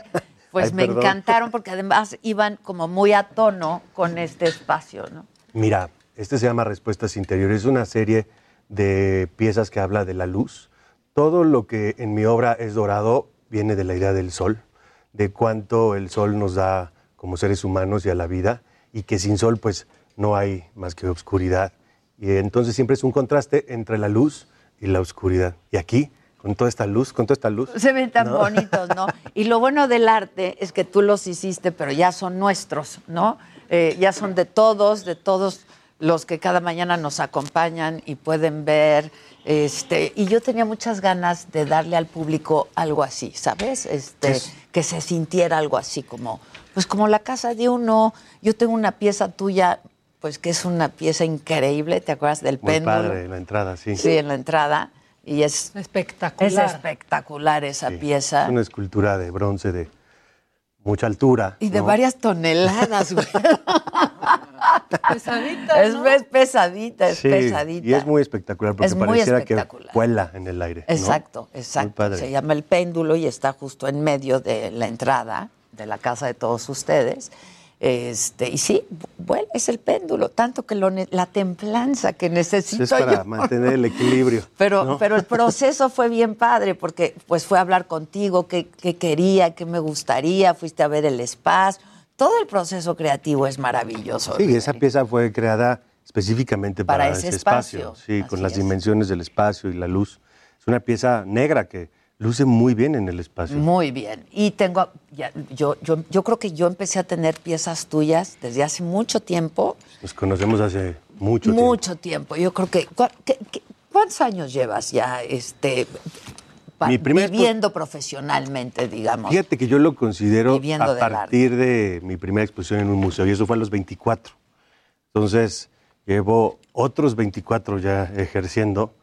pues Ay, me perdón. encantaron porque además iban como muy a tono con este espacio, ¿no? Mira, este se llama Respuestas Interiores, es una serie de piezas que habla de la luz. Todo lo que en mi obra es dorado viene de la idea del sol, de cuánto el sol nos da como seres humanos y a la vida, y que sin sol pues no hay más que oscuridad. Y entonces siempre es un contraste entre la luz y la oscuridad. Y aquí, con toda esta luz, con toda esta luz. Se ven tan ¿no? bonitos, ¿no? Y lo bueno del arte es que tú los hiciste, pero ya son nuestros, ¿no? Eh, ya son de todos, de todos los que cada mañana nos acompañan y pueden ver. Este, y yo tenía muchas ganas de darle al público algo así, ¿sabes? Este, Es- que se sintiera algo así como, pues como la casa de uno. Yo tengo una pieza tuya, pues que es una pieza increíble, ¿te acuerdas del Muy péndulo? padre la entrada, sí. Sí, en la entrada. Y es espectacular. Es espectacular esa Sí. pieza. Es una escultura de bronce de mucha altura. Y de ¿no? varias toneladas, güey. Pesadita, es, ¿no? es pesadita, es Sí, pesadita. Y es muy espectacular porque Es muy pareciera que vuela en el aire. ¿no? Exacto, Muy exacto. padre. Se llama el péndulo y está justo en medio de la entrada de la casa de todos ustedes. Este, y sí, vuela, es el péndulo, tanto que lo ne- la templanza que necesito Es para yo. mantener el equilibrio. Pero, ¿no? pero el proceso fue bien padre porque pues fue a hablar contigo, qué, qué quería, qué me gustaría, fuiste a ver el espacio. Todo el proceso creativo es maravilloso. Sí, esa pieza fue creada específicamente para, Para ese ese espacio. espacio, sí, con las es. dimensiones del espacio y la luz. Es una pieza negra que luce muy bien en el espacio. Muy bien. Y tengo, ya, yo, yo, yo creo que yo empecé a tener piezas tuyas desde hace mucho tiempo. Nos conocemos hace mucho tiempo. mucho tiempo. Yo creo que, ¿cu- qué- qué- ¿cuántos años llevas ya este, Mi primer- viviendo profesionalmente, digamos? Fíjate que yo lo considero a partir de mi primera exposición en un museo y eso fue a los 24. Entonces, llevo otros 24 ya ejerciendo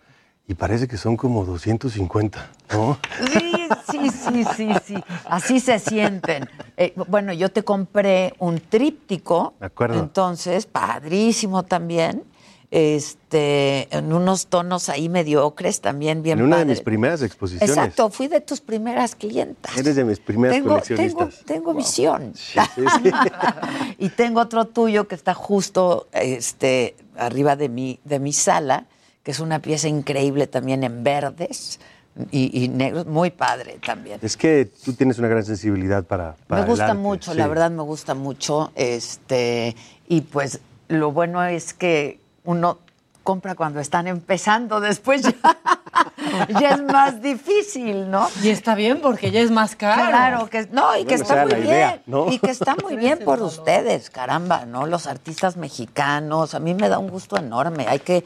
y parece que son como 250, ¿no? Sí, sí, sí, sí, sí. Así se sienten. Eh, bueno, yo te compré un tríptico. De acuerdo. Entonces, padrísimo también. Este, en unos tonos ahí mediocres también bien en una de mis primeras exposiciones. Exacto, fui de tus primeras clientas. Eres de mis primeras Tengo, coleccionistas. tengo, tengo visión. Sí, sí, sí. y tengo otro tuyo que está justo este, arriba de mi, de mi sala, que es una pieza increíble también en verdes y, y negros, muy padre también. Es que tú tienes una gran sensibilidad para, para me el gusta arte, mucho, sí. la verdad me gusta mucho. Este, y pues lo bueno es que uno compra cuando están empezando, después ya, ya es más difícil, ¿no? Y está bien porque ya es más caro. Claro, que no, y que está muy bien. idea, ¿no? Y que está muy bien por ustedes, caramba, ¿no? Los artistas mexicanos, a mí me da un gusto enorme. Hay que,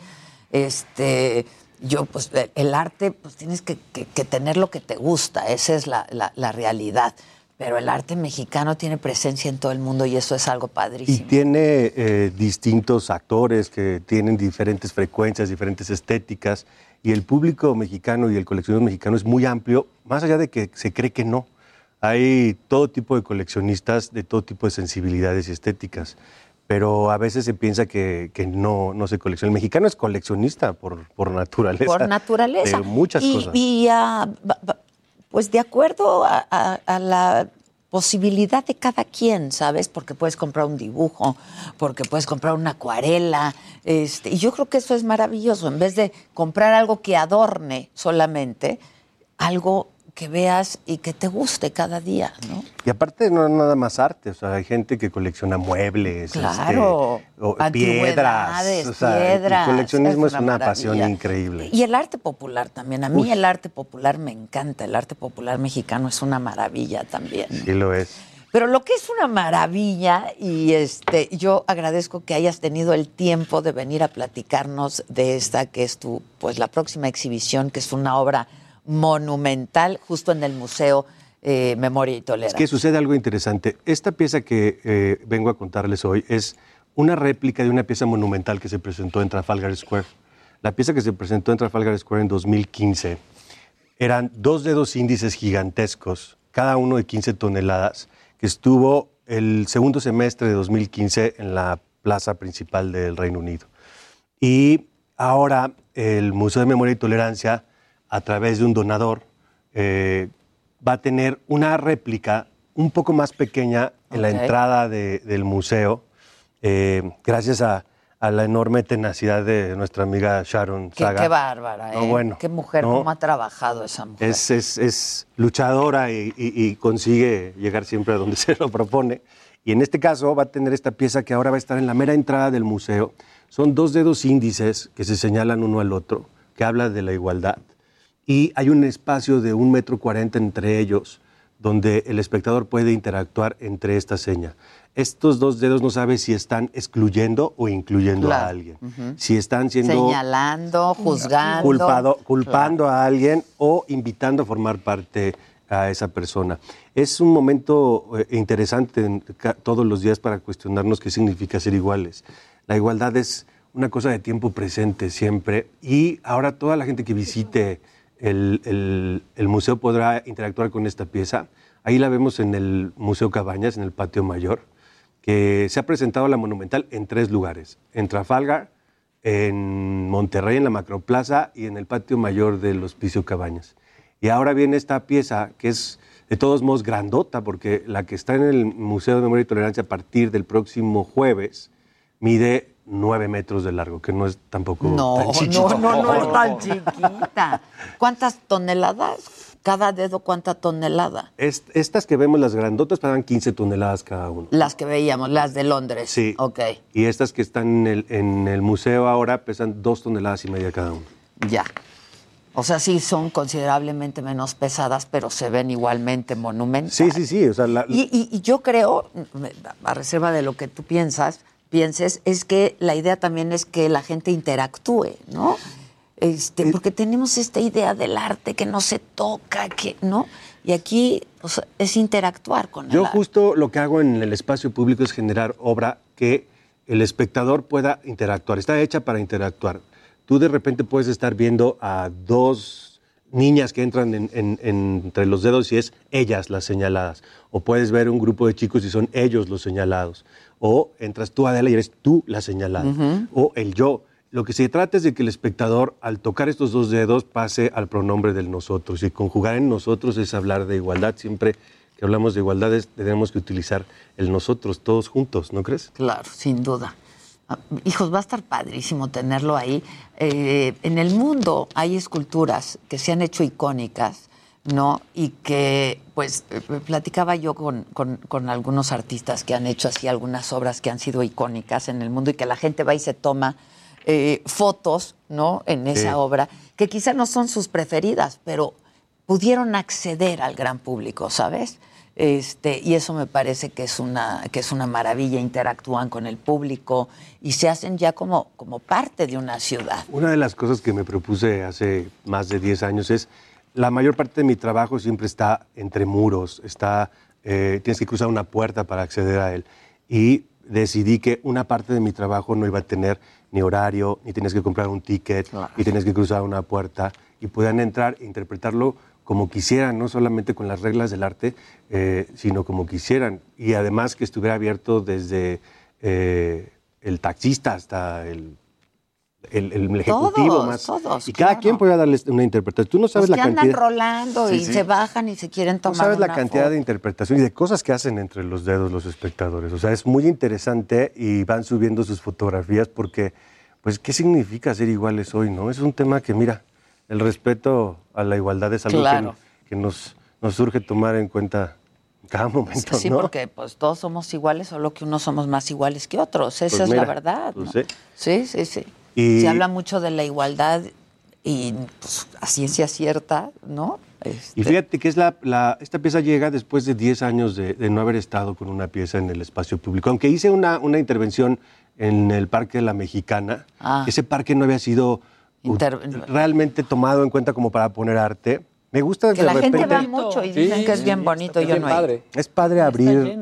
este, yo, pues, el- el arte, pues tienes que, que- que tener lo que te gusta, esa es la, la- la realidad. Pero el arte mexicano tiene presencia en todo el mundo y eso es algo Y padrísimo. tiene eh, distintos actores que tienen diferentes frecuencias, diferentes estéticas, y el público mexicano y el coleccionismo mexicano es muy amplio, más allá de que se cree que no. Hay todo tipo de coleccionistas de todo tipo de sensibilidades y estéticas, pero a veces se piensa que, que no, no se colecciona. El mexicano es coleccionista por, por naturaleza. Por naturaleza. De muchas y, cosas. y, ba- pues de acuerdo a, la posibilidad de cada quien, ¿sabes? Porque puedes comprar un dibujo, porque puedes comprar una acuarela. Este, y yo creo que eso es maravilloso. En vez de comprar algo que adorne solamente, algo que veas y que te guste cada día, ¿no? Y aparte no es nada más arte, o sea, hay gente que colecciona muebles, Claro. este, o piedras, Antigüedades, o sea, piedras, el coleccionismo es es una pasión increíble. Y el arte popular también. A mí Uy. el arte popular me encanta. El arte popular mexicano es una maravilla también. Sí lo es. Pero lo que es una maravilla, y este, yo agradezco que hayas tenido el tiempo de venir a platicarnos de esta, que es tu, pues la próxima exhibición, que es una obra monumental, justo en el Museo eh, Memoria y Es Tolerancia. que sucede algo interesante. Esta pieza que eh, vengo a contarles hoy es una réplica de una pieza monumental que se presentó en Trafalgar Square. La pieza que se presentó en Trafalgar Square en 2015 eran dos dedos índices gigantescos, cada uno de 15 toneladas, que estuvo el segundo semestre de 2015 en la plaza principal del Reino Unido. Y ahora el Museo de Memoria y Tolerancia, a través de un donador, eh, va a tener una réplica un poco más pequeña en la entrada de- del museo, eh, gracias a, a la enorme tenacidad de nuestra amiga Sharon Qué, Saga. qué bárbara, No, ¿eh? bueno, qué mujer, no. cómo ha trabajado esa mujer. Es, es- es luchadora y, y- y consigue llegar siempre a donde se lo propone. Y en este caso va a tener esta pieza que ahora va a estar en la mera entrada del museo. Son dos dedos índices que se señalan uno al otro, que habla de la igualdad. Y hay un espacio de un metro cuarenta entre ellos, donde el espectador puede interactuar entre esta seña. Estos dos dedos no sabe si están excluyendo o incluyendo Claro. a alguien. Ujú. Si están siendo Señalando, juzgando. culpado, culpando a alguien o invitando a formar parte a esa persona. Es un momento eh, interesante todos los días para cuestionarnos qué significa ser iguales. La igualdad es una cosa de tiempo presente siempre y ahora toda la gente que visite el, museo podrá interactuar con esta pieza. Ahí la vemos en el Museo Cabañas, en el patio mayor, que se ha presentado la monumental en tres lugares, en Trafalgar, en Monterrey, en la Macroplaza y en el patio mayor del Hospicio Cabañas. Y ahora viene esta pieza que es de todos modos grandota, porque la que está en el Museo de Memoria y Tolerancia a partir del próximo jueves mide nueve metros de largo, que no es tampoco No, tan chiquito. no, no, no es tan chiquita. ¿Cuántas toneladas? Cada dedo, ¿cuánta tonelada? Est- estas que vemos, las grandotas, pesan 15 toneladas cada uno. Las que veíamos, las de Londres. Sí. Ok, Y estas que están en el, en el museo ahora pesan dos toneladas y media cada una. ya. O sea, sí son considerablemente menos pesadas, pero se ven igualmente monumentales. Sí, sí, sí. O sea, la- Y, y- y yo creo, a reserva de lo que tú piensas, pienses, es que la idea también es que la gente interactúe, ¿no? Este, porque tenemos esta idea del arte que no se toca, que, ¿no? Y aquí o sea, es interactuar con el Yo arte. justo lo que hago en el espacio público es generar obra que el espectador pueda interactuar. Está hecha para interactuar. tú de repente puedes estar viendo a dos niñas que entran en- en- en- entre los dedos y es ellas las señaladas. O puedes ver un grupo de chicos y son ellos los señalados. O entras tú, Adela, y eres tú la señalada. O el yo. Lo que se trata es de que el espectador, al tocar estos dos dedos, pase al pronombre del nosotros. Y conjugar en nosotros es hablar de igualdad. Siempre que hablamos de igualdad es- tenemos que utilizar el nosotros, todos juntos, ¿no crees? Claro, sin duda. Ah, Hijos, va a estar padrísimo tenerlo ahí. Eh, en el mundo hay esculturas que se han hecho icónicas, ¿no? Y que, pues, eh, platicaba yo con, con- con algunos artistas que han hecho así algunas obras que han sido icónicas en el mundo y que la gente va y se toma eh, fotos, ¿no? En esa Sí. obra, que quizá no son sus preferidas, pero pudieron acceder al gran público, ¿sabes? Este, y eso me parece que es una, que es una maravilla, interactúan con el público y se hacen ya como, como parte de una ciudad. Una de las cosas que me propuse hace más de 10 años es, la mayor parte de mi trabajo siempre está entre muros, está, eh, tienes que cruzar una puerta para acceder a él. Y decidí que una parte de mi trabajo no iba a tener ni horario, ni tienes que comprar un ticket, y tienes que cruzar una puerta, y puedan entrar e interpretarlo como quisieran, no solamente con las reglas del arte, eh, sino como quisieran. Y además que estuviera abierto desde eh, el taxista hasta el, el, el ejecutivo Todos, más. todos, y cada quien puede darles una interpretación. Tú no sabes la que andan cantidad. rolando Sí, y sí. se bajan y se quieren Tú tomar sabes la cantidad foto. de interpretación y de cosas que hacen entre los dedos los espectadores. O sea, es muy interesante y van subiendo sus fotografías porque, pues, ¿qué significa ser iguales hoy? no? Es un tema que, mira, el respeto a la igualdad es algo que- Claro. que, nos, nos surge tomar en cuenta en cada momento, Sí, ¿no? porque pues todos somos iguales, solo que unos somos más iguales que otros. Esa Pues es la verdad. pues ¿no? sí. Sí, sí, sí. Y- Se habla mucho de la igualdad y pues, a ciencia cierta, ¿no? Este, Y fíjate que es la, la- esta pieza llega después de 10 años de, de no haber estado con una pieza en el espacio público. Aunque hice una, una intervención en el Parque de la Mexicana, Ah. ese parque no había sido realmente tomado en cuenta como para poner arte. Me gusta que de la gente va mucho y dicen que es bien bonito. Yo no ido. Es padre abrir,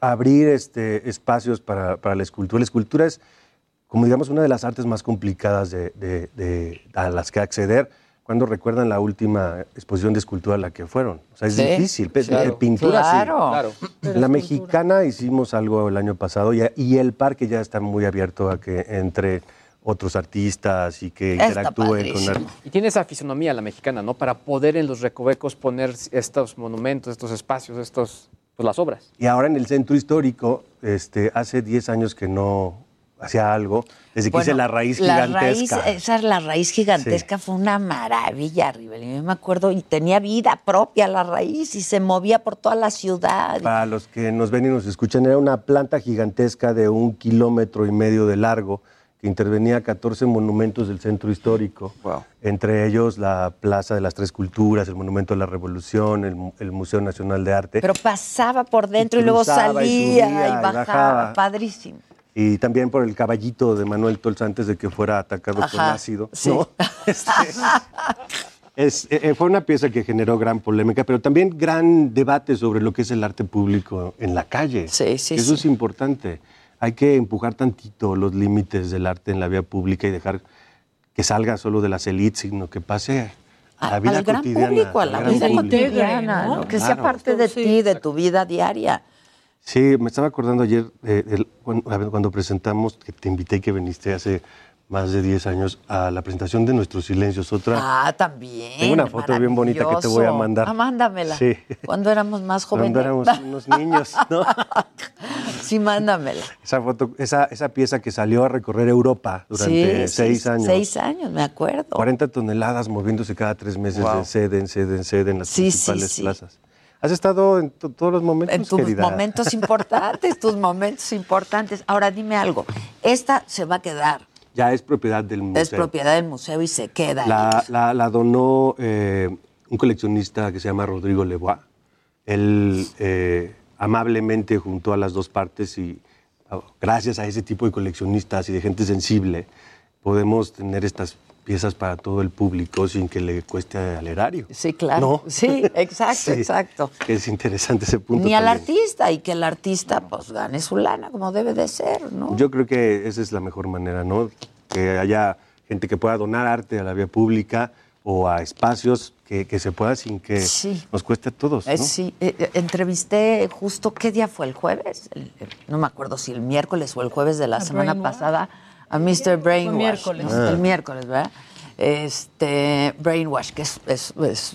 abrir este, espacios para, para la escultura. La escultura es, como digamos, una de las artes más complicadas de, de- de- a las que acceder. Cuando recuerdan la última exposición de escultura a la que fueron. O sea, es Sí, difícil. Claro. de pintura sí. Claro. Claro. En la mexicana hicimos algo el año pasado y, y el parque ya está muy abierto a que entre otros artistas y que interactúen con arte. Y tiene esa fisonomía la mexicana, ¿no? Para poder en los recovecos poner estos monumentos, estos espacios, estos, pues las obras. Y ahora en el centro histórico, este, hace 10 años que no hacía algo, desde que Bueno, hice la raíz la gigantesca. raíz, esa la raíz gigantesca fue una maravilla, Rivel. Yo me acuerdo y tenía vida propia la raíz y se movía por toda la ciudad. Para los que nos ven y nos escuchan, era una planta gigantesca de un kilómetro y medio de largo que intervenía 14 monumentos del centro histórico, entre ellos la Plaza de las Tres Culturas, el Monumento de la Revolución, el, mu- el Museo Nacional de Arte. Pero pasaba por dentro y, luego y salía subía y y bajaba. bajaba. Padrísimo. Y también por el caballito de Manuel Tolz antes de que fuera atacado con Ajá, ácido. sí. ¿no? Este, es- eh, fue una pieza que generó gran polémica, pero también gran debate sobre lo que es el arte público en la calle. Sí, sí, Eso sí. es importante. Hay que empujar tantito los límites del arte en la vía pública y dejar que salga solo de las élites, sino que pase a la vida al gran cotidiana. público, a la vida cotidiana, ¿no? que sea Claro. parte de ti, de tu vida diaria. Sí, me estaba acordando ayer, eh, cuando, presentamos, que te invité y que viniste hace más de 10 años a la presentación de Nuestros Silencios. Otra, Ah, también. Tengo una foto bien bonita que te voy a mandar. Ah, mándamela. Sí. Cuando éramos más jóvenes. cuando éramos unos niños, ¿no? sí, mándamela. Esa, foto, esa, esa pieza que salió a recorrer Europa durante Sí, seis sí, años. Seis años, me acuerdo. 40 toneladas moviéndose cada tres meses Wow. de sede en sede en sede en las Sí, sí, principales sí. plazas. ¿Has estado en to- todos los momentos, En tus querida? momentos importantes, tus momentos importantes. Ahora dime algo. Esta se va a quedar. Ya es propiedad del museo. Es propiedad del museo y se queda. la- la donó eh, un coleccionista que se llama Rodrigo Lebois. Él eh, amablemente juntó a las dos partes y oh, gracias a ese tipo de coleccionistas y de gente sensible podemos tener estas piezas para todo el público sin que le cueste al erario. Sí, claro. ¿No? Sí, exacto, Sí, exacto. que es interesante ese punto. Ni al artista y que el artista pues gane su lana como debe de ser, ¿no? Yo creo que esa es la mejor manera, ¿no? Que haya gente que pueda donar arte a la vía pública o a espacios que, que se pueda sin que Sí. nos cueste a todos. ¿no? Eh, sí, eh, eh, entrevisté justo, ¿qué día fue? ¿El jueves? El- el- no me acuerdo si el miércoles o el jueves de la ¿A semana pasada a Mr. Brainwash. miércoles. ¿no? Ah. El miércoles, ¿verdad? Este, Brainwash, que es, es- es-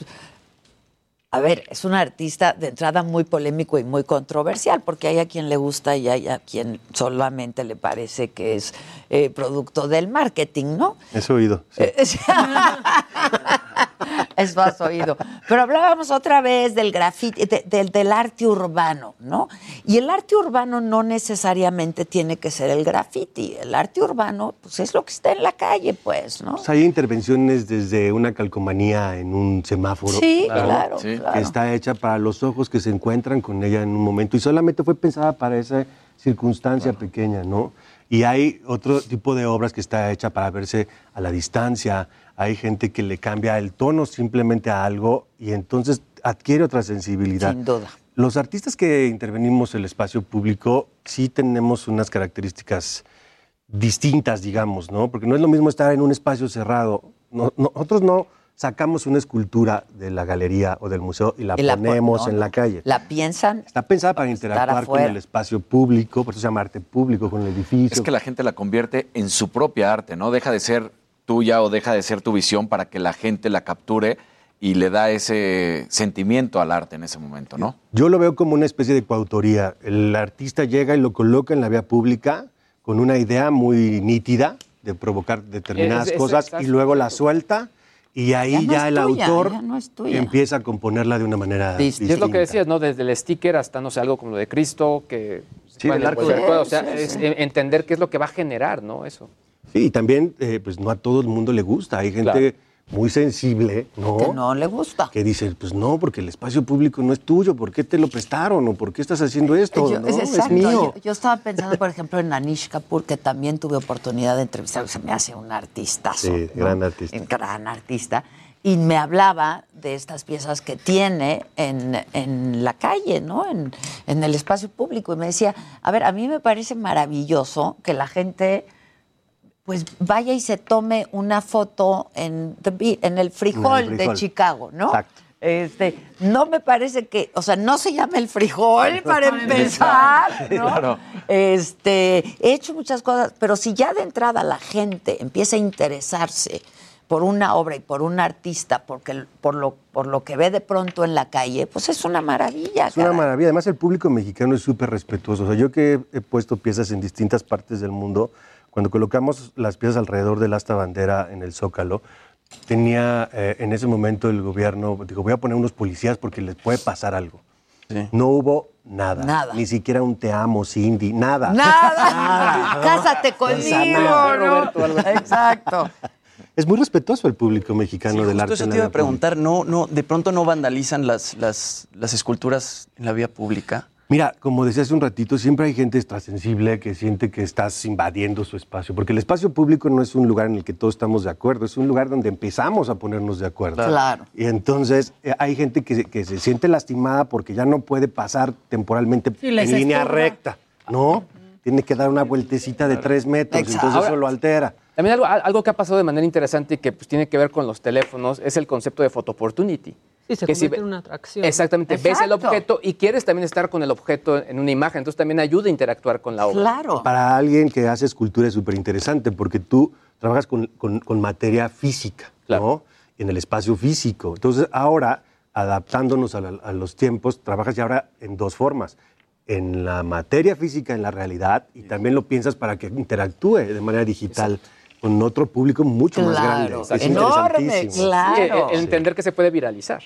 a ver, es un artista de entrada muy polémico y muy controversial, porque hay a quien le gusta y hay a quien solamente le parece que es eh, producto del marketing, ¿no? Eso he oído. sí. Eh, sí. es más oído. Pero hablábamos otra vez del grafiti, de- del- del arte urbano, ¿no? Y el arte urbano no necesariamente tiene que ser el graffiti. El arte urbano, pues es lo que está en la calle, pues, ¿no? Pues hay intervenciones desde una calcomanía en un semáforo. Sí, claro, Sí. claro. Que está hecha para los ojos que se encuentran con ella en un momento y solamente fue pensada para esa circunstancia pequeña, ¿no? Y hay otro tipo de obras que está hecha para verse a la distancia. Hay gente que le cambia el tono simplemente a algo y entonces adquiere otra sensibilidad. Sin duda. Los artistas que intervenimos en el espacio público sí tenemos unas características distintas, digamos, ¿no? Porque no es lo mismo estar en un espacio cerrado. No- nosotros no sacamos una escultura de la galería o del museo y la Y la pon- ponemos no, en no. la calle. La piensan. Está pensada para interactuar con el espacio público, por eso se llama arte público, con el edificio. Es que la gente la convierte en su propia arte, ¿no? Deja de ser tuya o deja de ser tu visión para que la gente la capture y le da ese sentimiento al arte en ese momento, ¿no? Yo lo veo como una especie de coautoría. El artista llega y lo coloca en la vía pública con una idea muy nítida de provocar determinadas Es- es- cosas y luego la suelta y ahí Ya no el tuya, autor ya no empieza a componerla de una manera Y Y distinta. es lo que decías, ¿no? Desde el sticker hasta, no sé, algo como lo de Cristo, que... Sí, del arco de- todo, O sea, Sí, es sí. entender qué es lo que va a generar, ¿no? Eso. Sí, y también, eh, pues no a todo el mundo le gusta. Hay gente muy sensible, ¿no? Que no le gusta. Que dice, pues no, porque el espacio público no es tuyo, ¿por qué te lo prestaron? ¿O por qué estás haciendo esto? Yo- ¿no? es, Es, exacto. mío. Yo, yo estaba pensando, por ejemplo, en Anish Kapoor, que también tuve oportunidad de entrevistar. Se me hace un artistazo. Sí, ¿no? gran artista. Un Gran artista. Y me hablaba de estas piezas que tiene en, en la calle, ¿no? En, en el espacio público. Y me decía, a ver, a mí me parece maravilloso que la gente pues vaya y se tome una foto en, the en el frijol, En el de. Chicago, ¿no? Exacto. Este, no me parece que, o sea, no se llama el frijol para empezar, ¿no? Claro. Este, he hecho muchas cosas, pero si ya de entrada la gente empieza a interesarse por una obra y por un artista, porque por lo, por lo que ve de pronto en la calle, pues es una maravilla. Es una maravilla. Además, el público mexicano es súper respetuoso. O sea, yo que he puesto piezas en distintas partes del mundo, cuando colocamos las piezas alrededor del asta bandera en el Zócalo, tenía eh, en ese momento el gobierno, digo, voy a poner unos policías porque les puede pasar algo. No hubo nada. Nada. Ni siquiera un te amo, Cindy, nada. Nada. Cásate conmigo, ¿no? Exacto. Es muy respetuoso el público mexicano Sí, del arte. eso te iba a pública. preguntar, ¿no, no, de pronto no vandalizan las, las, las esculturas en la vía pública? Mira, como decía hace un ratito, siempre hay gente extrasensible que siente que estás invadiendo su espacio, porque el espacio público no es un lugar en el que todos estamos de acuerdo, es un lugar donde empezamos a ponernos de acuerdo. Claro. Y entonces eh, hay gente que, se- que se siente lastimada porque ya no puede pasar temporalmente Sí, en línea estorba. recta, ¿no? Tiene que dar una vueltecita de tres metros, Exacto. entonces Ahora- eso lo altera. También algo, algo que ha pasado de manera interesante y que pues, tiene que ver con los teléfonos es el concepto de photo opportunity. Sí, se Que si convierte ve- en una atracción. Exactamente, ves el Exacto. objeto y quieres también estar con el objeto en una imagen, entonces también ayuda a interactuar con la obra. Claro. Para alguien que hace escultura es súper interesante porque tú trabajas con, con- con materia física, ¿no? En el espacio físico. Entonces, ahora, adaptándonos a, la- a los tiempos, trabajas ya ahora en dos formas. En la materia física, en la realidad, y también lo piensas para que interactúe de manera digital con otro público mucho más grande. Claro, Es enorme, claro. Sí, el- el entender que se puede viralizar.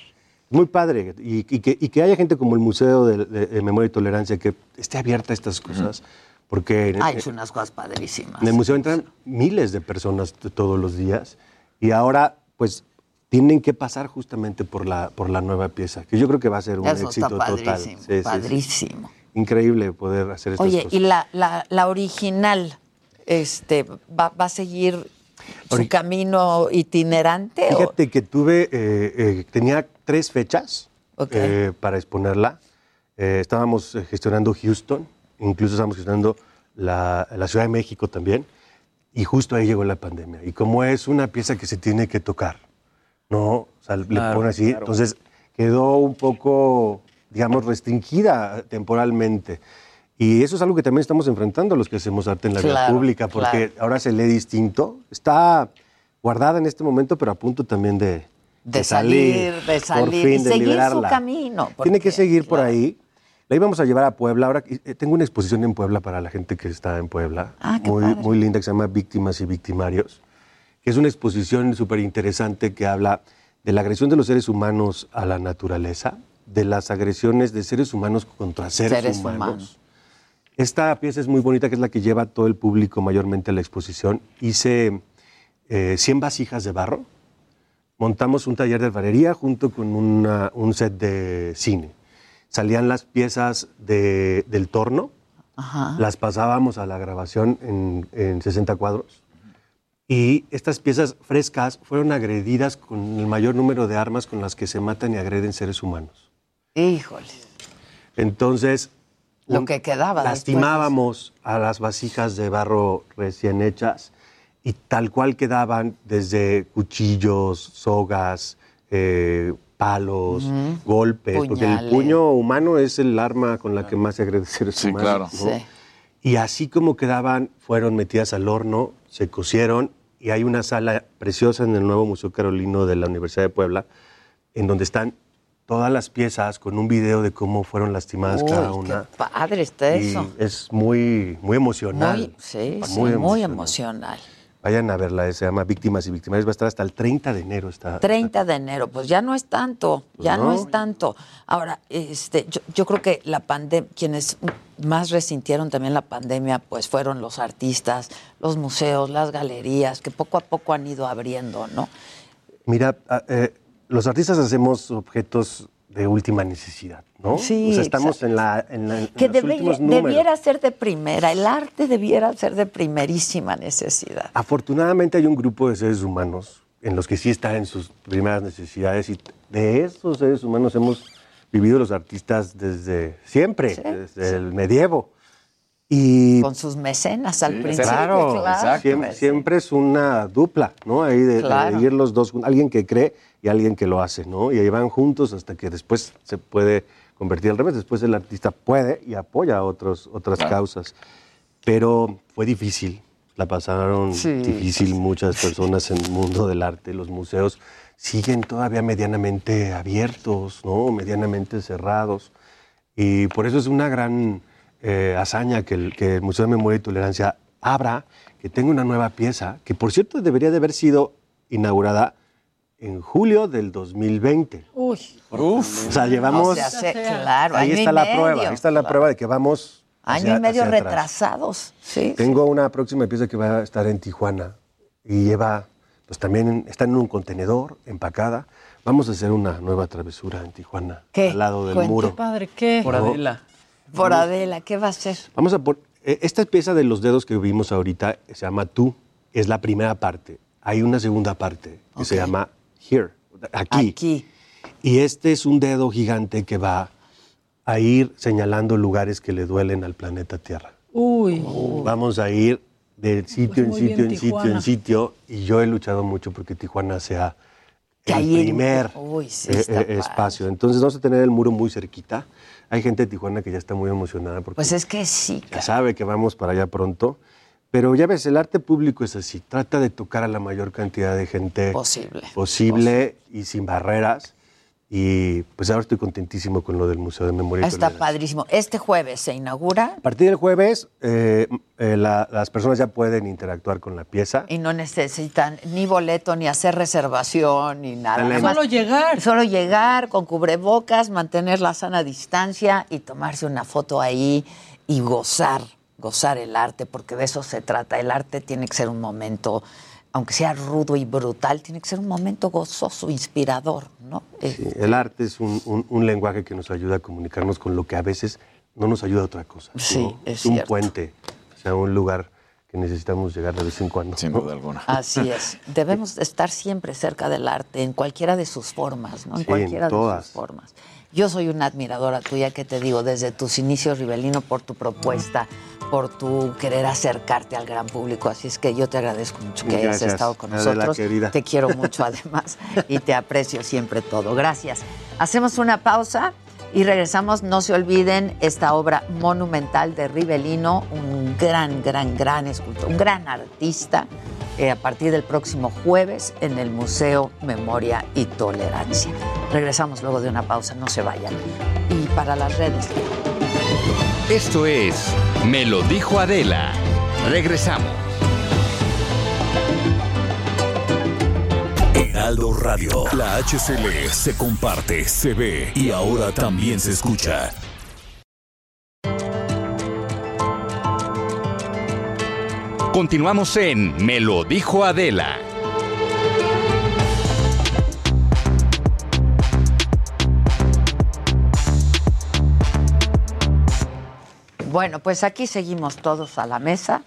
Muy padre. Y, y que, y que haya gente como el Museo de, de- de Memoria y Tolerancia que esté abierta a estas cosas. Porque en- Ha hecho unas cosas padrísimas. en el museo entran miles de personas todos los días y ahora pues tienen que pasar justamente por la, por la nueva pieza, que yo creo que va a ser un Eso éxito está total. padrísimo, Sí, sí, sí. Increíble poder hacer estas Oye, cosas. ¿y la, la, la original este, va, va a seguir su camino itinerante? o- Fíjate que tuve, eh, eh, tenía tres fechas eh, para exponerla. Eh, estábamos gestionando Houston, incluso estábamos gestionando la, la Ciudad de México también. Y justo ahí llegó la pandemia. Y como es una pieza que se tiene que tocar, ¿no? O sea, le pone así. claro. Entonces quedó un poco, digamos, restringida temporalmente. Y eso es algo que también estamos enfrentando los que hacemos arte en la vida Claro, pública, porque claro. ahora se lee distinto. Está guardada en este momento, pero a punto también de, De salir, de por salir, fin, y de seguir su liberarla. camino, Tiene que porque, seguir por ahí. La íbamos a llevar a Puebla. Ahora eh, tengo una exposición en Puebla para la gente que está en Puebla. Ah, muy, padre. muy linda que se llama Víctimas y Victimarios. Que es una exposición súper interesante que habla de la agresión de los seres humanos a la naturaleza, de las agresiones de seres humanos contra seres, Seres humanos. humanos. Esta pieza es muy bonita, que es la que lleva todo el público mayormente a la exposición. Hice eh, 100 vasijas de barro. Montamos un taller de alfarería junto con una- un set de cine. Salían las piezas de- del torno, Ajá. las pasábamos a la grabación en, en 60 cuadros. Y estas piezas frescas fueron agredidas con el mayor número de armas con las que se matan y agreden seres humanos. Híjole. Entonces, Lo que quedaba después. lastimábamos a las vasijas de barro recién hechas y tal cual quedaban desde cuchillos, sogas, eh, palos, golpes, porque el puño humano es el arma con la que más se agrede seres Sí, claro. ¿no? Sí. Y así como quedaban, fueron metidas al horno, se cocieron y hay una sala preciosa en el nuevo Museo Carolino de la Universidad de Puebla, en donde están todas las piezas con un video de cómo fueron lastimadas Uy, cada qué una. padre está Y eso. es muy, muy emocional. Muy, sí, sí, Muy muy, emocional. Vayan a verla, eh, se llama Víctimas y Victimarios. Va a estar hasta el 30 de enero. Está, 30 de enero, pues ya no es tanto, ya no. no. es tanto. Ahora, este, yo, yo creo que la pandemia, quienes más resintieron también la pandemia, pues fueron los artistas, los museos, las galerías, que poco a poco han ido abriendo, ¿no? Mira, ah, eh, los artistas hacemos objetos de última necesidad, ¿no? Sí, O sea, estamos en, la, en, la- en Que los debe- últimos números. debiera ser de primera, el arte debiera ser de primerísima necesidad. Afortunadamente hay un grupo de seres humanos en los que sí está en sus primeras necesidades y de esos seres humanos hemos vivido los artistas desde siempre, Sí, desde el medievo. Y Con sus mecenas al Sí, principio, claro, claro. siempre, siempre es una dupla, ¿no? Ahí de, de Claro. ir los dos, alguien que cree y alguien que lo hace, ¿no? Y ahí van juntos hasta que después se puede convertir al revés, después el artista puede y apoya a otros, otras Claro. causas. Pero fue difícil, la pasaron Sí. difícil muchas personas en el mundo del arte, los museos siguen todavía medianamente abiertos, ¿no? Medianamente cerrados. Y por eso es una gran eh, hazaña que el, que el Museo de Memoria y Tolerancia abra, que tenga una nueva pieza, que por cierto debería de haber sido inaugurada en julio del 2020. Uy. O sea, llevamos... O sea, se- claro, ahí año está la medio. prueba, ahí está la prueba de que vamos... Año hacia- y medio retrasados, sí. Tengo una próxima pieza que va a estar en Tijuana y lleva, pues también está en un contenedor, empacada. Vamos a hacer una nueva travesura en Tijuana, ¿Qué? al lado del Cuente. muro. Qué padre, ¿qué? Por No. Adela. Por Adela, ¿qué va a hacer? Vamos a por, eh, esta pieza de los dedos que vimos ahorita se llama Tú, es la primera parte. Hay una segunda parte que se Ok. llama Here, aquí. Aquí. Y este es un dedo gigante que va a ir señalando lugares que le duelen al planeta Tierra. Uy. Vamos a ir de sitio en Pues muy sitio, bien, en sitio, Tijuana. en sitio. Y yo he luchado mucho porque Tijuana sea el primer Uy, sí, eh, eh, espacio. Entonces vamos a tener el muro muy cerquita. Hay gente de Tijuana que ya está muy emocionada porque Pues es que sí, ya sabe que vamos para allá pronto. Pero ya ves, el arte público es así. Trata de tocar a la mayor cantidad de gente Posible. posible y sin barreras. Y pues ahora estoy contentísimo con lo del Museo de Memoria y Está Tolerancia. padrísimo. Este jueves se inaugura A partir del jueves, eh, eh, la- las personas ya pueden interactuar con la pieza. y no necesitan ni boleto, ni hacer reservación, ni nada. Dale. Nada más- Solo llegar. Solo llegar con cubrebocas, mantener la sana distancia y tomarse una foto ahí y gozar, gozar el arte, porque de eso se trata. El arte tiene que ser un momento, aunque sea rudo y brutal, tiene que ser un momento gozoso, inspirador, ¿no? Eh, Sí, el arte es un, un- un lenguaje que nos ayuda a comunicarnos con lo que a veces no nos ayuda a otra cosa. ¿no? Sí, es un cierto. puente, o sea, un lugar que necesitamos llegar de vez en cuando. Sin duda alguna. Así es. Debemos estar siempre cerca del arte, en cualquiera de sus formas, ¿no? En Sí, en cualquiera de todas. sus formas. Yo soy una admiradora tuya, que te digo, desde tus inicios, Rivelino, por tu propuesta, por tu querer acercarte al gran público. Así es que yo te agradezco mucho que hayas Gracias, estado con nosotros. querida. Te quiero mucho además y te aprecio siempre todo. Gracias. Hacemos una pausa y regresamos. No se olviden esta obra monumental de Rivelino, un gran, gran, gran escultor, un gran artista. eh, a partir del próximo jueves en el Museo Memoria y Tolerancia. Regresamos luego de una pausa, no se vayan. Y para las redes. Esto es Me lo dijo Adela. Regresamos. Heraldo Radio. La HCL se comparte, se ve y ahora también se escucha. Continuamos en Me lo dijo Adela. Bueno, pues aquí seguimos todos a la mesa,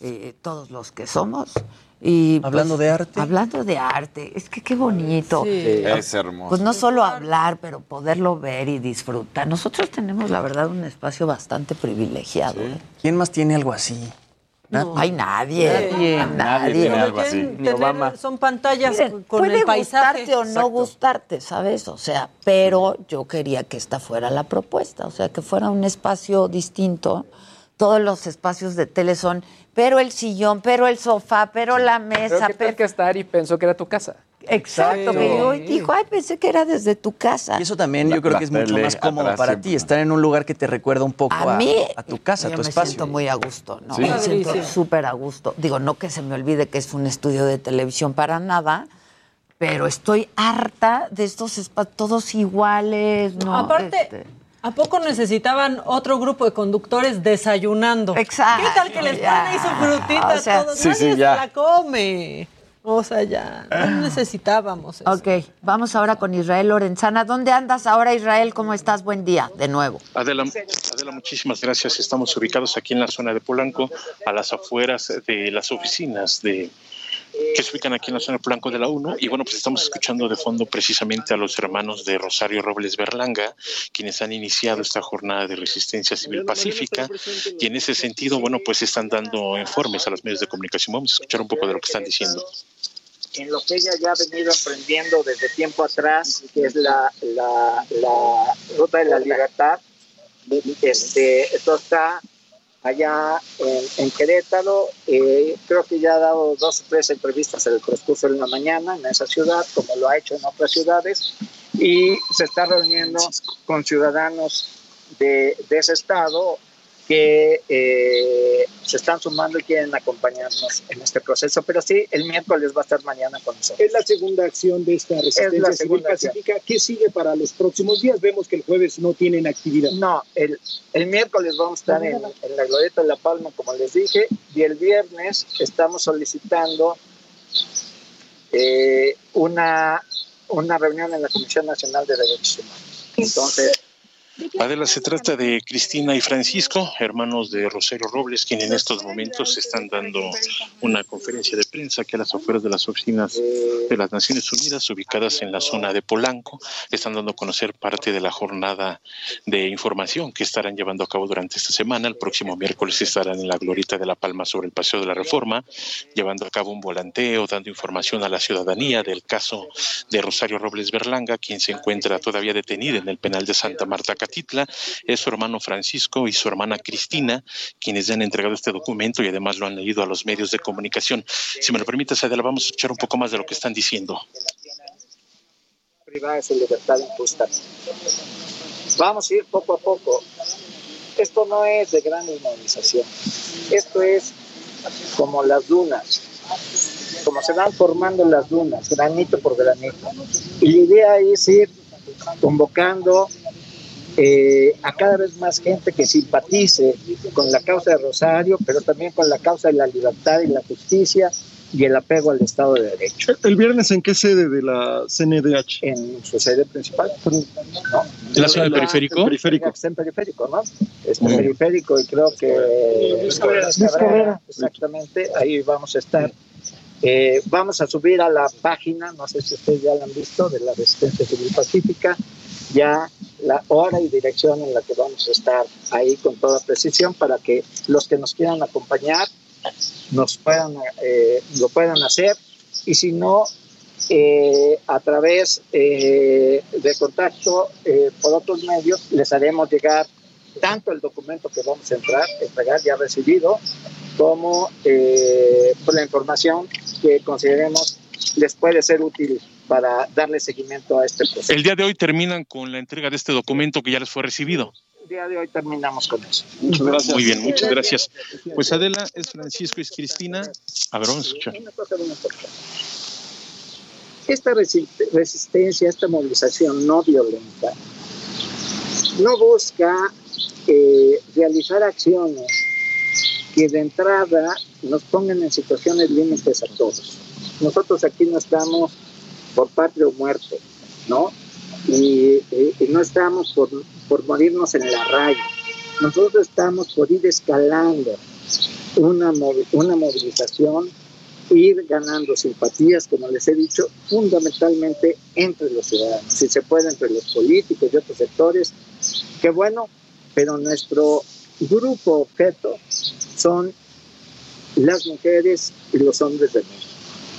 eh, todos los que somos. Y pues, Hablando de arte. Hablando de arte, es que qué bonito. Es hermoso. Pues no solo hablar, pero poderlo ver y disfrutar. Nosotros tenemos, la verdad, un espacio bastante privilegiado. ¿eh? ¿Quién más tiene algo así? No hay nadie. Nadie. Nadie algo así. Ni Obama. son pantallas Miren, con puede el paisaje. gustarte o no gustarte, ¿sabes? O sea, pero yo quería que esta fuera la propuesta, o sea, que fuera un espacio distinto. Todos los espacios de tele son, pero el sillón, pero el sofá, pero la Pero mesa. qué tal pero- que hasta Ari pensó que era tu casa. Exacto, que llegó y dijo, ay, pensé que era desde tu casa. Y eso también La- yo creo que es mucho más cómodo para ti, estar en un lugar que te recuerda un poco a, A mí, a tu casa, a yo tu me espacio. siento muy a gusto, ¿no? Sí. Me siento súper a gusto. Digo, no que se me olvide que es un estudio de televisión para nada, pero estoy harta de estos espacios todos iguales, ¿no? Aparte, Este, ¿a poco necesitaban otro grupo de conductores desayunando? Exacto, ¿Qué tal que les ya. ponen su frutita O sea, a todos? sí, Nadie sí, se ya. la come. O sea, ya, no necesitábamos eso. Ok, vamos ahora con Israel Lorenzana. ¿Dónde andas ahora, Israel? ¿Cómo estás? Buen día, de nuevo. Adela, Adela, muchísimas gracias. Estamos ubicados aquí en la zona de Polanco, a las afueras de las oficinas de que se ubican aquí en la zona de Polanco de la 1. Y bueno, pues estamos escuchando de fondo precisamente a los hermanos de Rosario Robles Berlanga, quienes han iniciado esta jornada de resistencia civil pacífica. Y en ese sentido, bueno, pues están dando informes a los medios de comunicación. Vamos a escuchar un poco de lo que están diciendo. en lo que ella ya ha venido emprendiendo desde tiempo atrás, que es la, la, la ruta de la libertad. Este, esto está allá en, en Querétaro. Eh, creo que ya ha dado dos o tres entrevistas en el transcurso de la mañana en esa ciudad, como lo ha hecho en otras ciudades, y se está reuniendo con ciudadanos de, de ese estado que eh, se están sumando y quieren acompañarnos en este proceso. Pero sí, el miércoles va a estar mañana con nosotros. Es la segunda acción de esta resistencia Es civil pacífica. ¿Qué sigue para los próximos días? Vemos que el jueves no tienen actividad. No, el, el miércoles vamos a estar en, en la Glorieta de La Palma, como les dije, y el viernes estamos solicitando eh, una, una reunión en la Comisión Nacional de Derechos Humanos. Entonces, Adela, se trata de Cristina y Francisco, hermanos de Rosario Robles, quienes en estos momentos están dando una conferencia de prensa que a las afueras de las oficinas de las Naciones Unidas, ubicadas en la zona de Polanco, están dando a conocer parte de la jornada de información que estarán llevando a cabo durante esta semana. El próximo miércoles estarán en la Glorita de La Palma sobre el Paseo de la Reforma, llevando a cabo un volanteo, dando información a la ciudadanía del caso de Rosario Robles Berlanga, quien se encuentra todavía detenida en el penal de Santa Marta, Catitla. Es su hermano Francisco y su hermana Cristina, quienes han entregado este documento y además lo han leído a los medios de comunicación. Si me lo permites, Adela, vamos a escuchar un poco más de lo que están diciendo. privada de su libertad. Vamos a ir poco a poco. Esto no es de gran inmovilización. Esto es como las dunas, como se van formando las dunas, granito por granito. Y la idea es ir convocando eh, a cada vez más gente que simpatice con la causa de Rosario, pero también con la causa de la libertad y la justicia y el apego al Estado de Derecho. ¿El viernes en qué sede de la CNDH? En su sede principal, ¿no? ¿En la zona del periférico? Periférico. Está en periférico, ¿no? Este periférico y creo que... Luis Carrera. Luis. Exactamente, ahí vamos a estar. Eh, vamos a subir a la página, no sé si ustedes ya la han visto, de la Resistencia Civil Pacífica, ya la hora y dirección en la que vamos a estar ahí con toda precisión para que los que nos quieran acompañar nos puedan, eh, lo puedan hacer. Y si no, eh, a través eh, de contacto por otros medios les haremos llegar tanto el documento que vamos a entrar, entregar ya recibido, como por la información que consideremos les puede ser útil para darle seguimiento a este proceso. El día de hoy terminan con la entrega de este documento que ya les fue recibido. El día de hoy terminamos con eso. Muchas gracias. Muy bien, muchas gracias. Pues Adela, es Francisco y es Cristina. A ver, vamos a escuchar. Esta resistencia, esta movilización no violenta, no busca eh, realizar acciones que de entrada nos pongan en situaciones límites a todos. Nosotros aquí no estamos por patria o muerte, ¿no? Y, no estamos por, por, morirnos en la raya. Nosotros estamos por ir escalando una, una movilización, ir ganando simpatías, como les he dicho, fundamentalmente entre los ciudadanos, si se puede entre los políticos y otros sectores, qué bueno, pero nuestro grupo objeto son las mujeres y los hombres de México.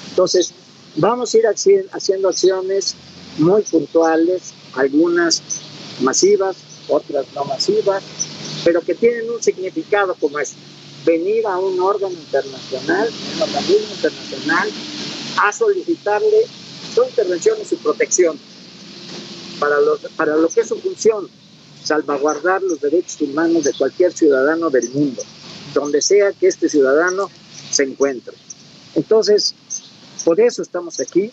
Entonces, Vamos a ir haciendo acciones muy puntuales, algunas masivas, otras no masivas, pero que tienen un significado como es venir a un órgano internacional, un organismo internacional, a solicitarle su intervención y su protección para, para lo que es su función, salvaguardar los derechos humanos de cualquier ciudadano del mundo, donde sea que este ciudadano se encuentre. Entonces, por eso estamos aquí,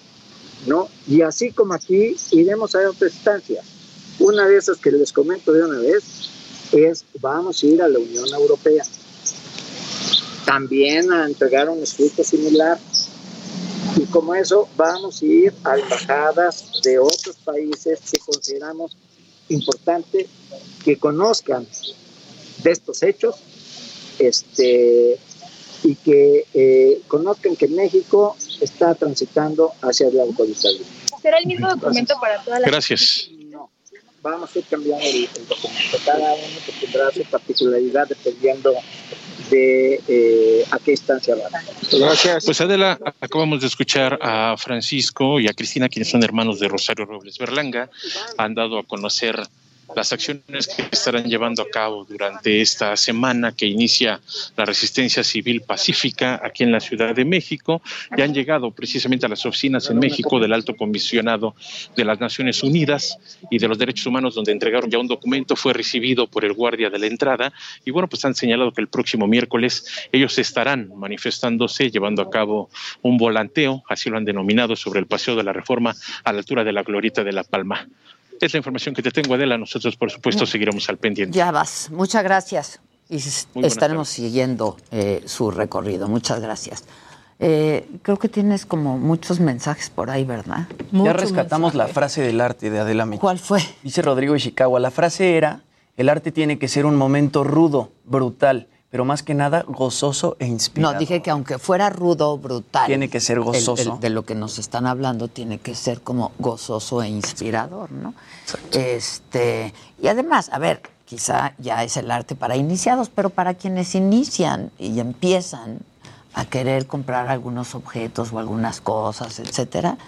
¿no? Y así como aquí, iremos a otra instancia. Una de esas que les comento de una vez es, vamos a ir a la Unión Europea. También a entregar un escrito similar. Y como eso, vamos a ir a embajadas de otros países que consideramos importante que conozcan estos hechos este, y que eh, conozcan que México está transitando hacia el autoritarismo. ¿Será el mismo documento para todas las... Gracias. No, vamos a ir cambiando el, documento. Cada uno tendrá su particularidad dependiendo de eh, a qué instancia va. Gracias. Pues Adela, acabamos de escuchar a Francisco y a Cristina, quienes son hermanos de Rosario Robles Berlanga. Han dado a conocer las acciones que estarán llevando a cabo durante esta semana que inicia la resistencia civil pacífica aquí en la Ciudad de México y han llegado precisamente a las oficinas en México del alto comisionado de las Naciones Unidas y de los Derechos Humanos donde entregaron ya un documento, fue recibido por el guardia de la entrada y bueno, pues han señalado que el próximo miércoles ellos estarán manifestándose, llevando a cabo un volanteo, así lo han denominado, sobre el paseo de la reforma a la altura de la glorita de La Palma. Es la información que te tengo, Adela. Nosotros, por supuesto, seguiremos al pendiente. Ya vas. Muchas gracias. Y estaremos siguiendo eh, su recorrido. Muchas gracias. Eh, creo que tienes como muchos mensajes por ahí, ¿verdad? ya rescatamos la frase del arte de Adela Micha. ¿Cuál fue? Dice Rodrigo Ishikawa. La frase era: el arte tiene que ser un momento rudo, brutal, pero más que nada gozoso e inspirador. No, dije que aunque fuera rudo, brutal. Tiene que ser gozoso. de lo que nos están hablando tiene que ser como gozoso e inspirador, ¿no? Este, y además, a ver, quizá ya es el arte para iniciados, pero para quienes inician y empiezan a querer comprar algunos objetos o algunas cosas, etcétera,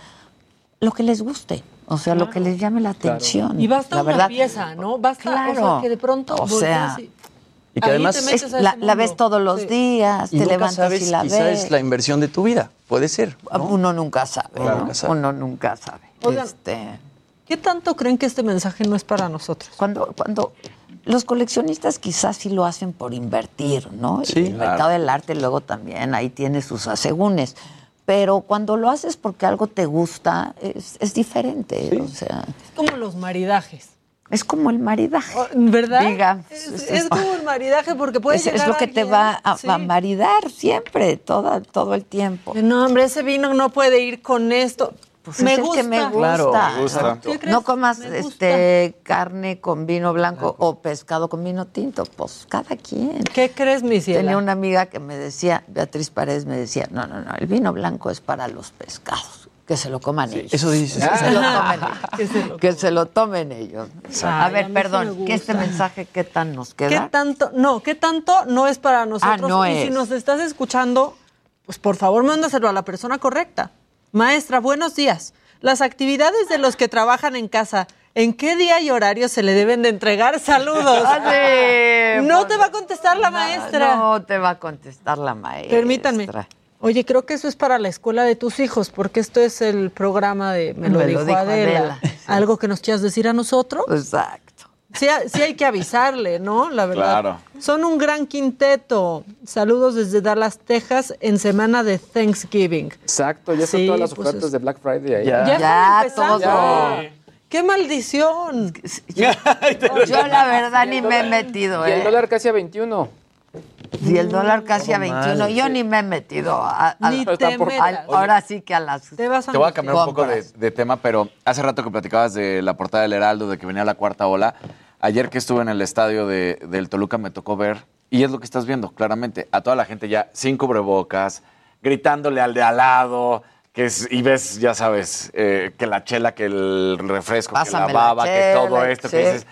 lo que les guste. O sea, lo que les llame la atención. Y basta la una verdad, pieza, ¿no? Basta claro, que de pronto o sea, y que además la, ves todos los días, te levantas y la quizá ves. es la inversión de tu vida, puede ser. Uno nunca sabe, uno nunca sabe. este... ¿Qué tanto creen que este mensaje no es para nosotros? Cuando, cuando los coleccionistas quizás sí lo hacen por invertir, ¿no? Sí, el mercado del arte luego también ahí tiene sus asegúnes. Pero cuando lo haces porque algo te gusta, es, es diferente. O sea, es como los maridajes. Es como el maridaje. Oh, ¿Verdad? Diga. Es, como el maridaje porque puede es, es lo que te va a, maridar siempre, todo, todo el tiempo. No, hombre, ese vino no puede ir con esto. Pues me, gusta. que me gusta. Claro, me gusta. No comas este carne con vino blanco o pescado con vino tinto, pues cada quien. ¿Qué crees, mi ciela? Tenía una amiga que me decía, Beatriz Paredes me decía, no, no, no, el vino blanco es para los pescados. Que se lo coman ellos. Eso dices. Que se lo tomen ellos. que se lo tomen ellos. a ver, a perdón, que este mensaje, ¿qué tan nos ¿Qué queda? tanto? No, ¿qué tanto no es para nosotros? Ah, no y es. si nos estás escuchando, pues por favor mándaselo a la persona correcta. Maestra, buenos días. Las actividades de los que trabajan en casa, ¿en qué día y horario se le deben de entregar? Saludos. Ah, sí, no te va a contestar la maestra. No te va a contestar la maestra. Permítanme. Oye, creo que eso es para la escuela de tus hijos, porque esto es el programa de Me lo, Me lo dijo, dijo Adela. ¿Algo que nos quieras decir a nosotros? Exacto. Sí, ha- sí hay que avisarle, ¿no? La verdad. Claro. Son un gran quinteto. Saludos desde Dallas, Texas, en semana de Thanksgiving. Exacto, ya están Sí, todas las pues ofertas es- de Black Friday ahí. Ya, Ya, empezando. todo. ¡Qué maldición! Yo la verdad ni me he metido, Y el ¿eh? dólar casi a 21. Y el dólar casi a No 21. mal, Yo ni me he metido. A, a- Ni ahora sí que a las. Te vas a Te voy a cambiar un poco de, tema, pero hace rato que platicabas de la portada del Heraldo, de que venía la cuarta ola. Ayer que estuve en el estadio de- del Toluca me tocó ver, y es lo que estás viendo, claramente, a toda la gente ya sin cubrebocas, gritándole al de al lado, que es, y ves, ya sabes, eh, que la chela, que el refresco, Pásame que la la baba, que todo esto, sí. que dices,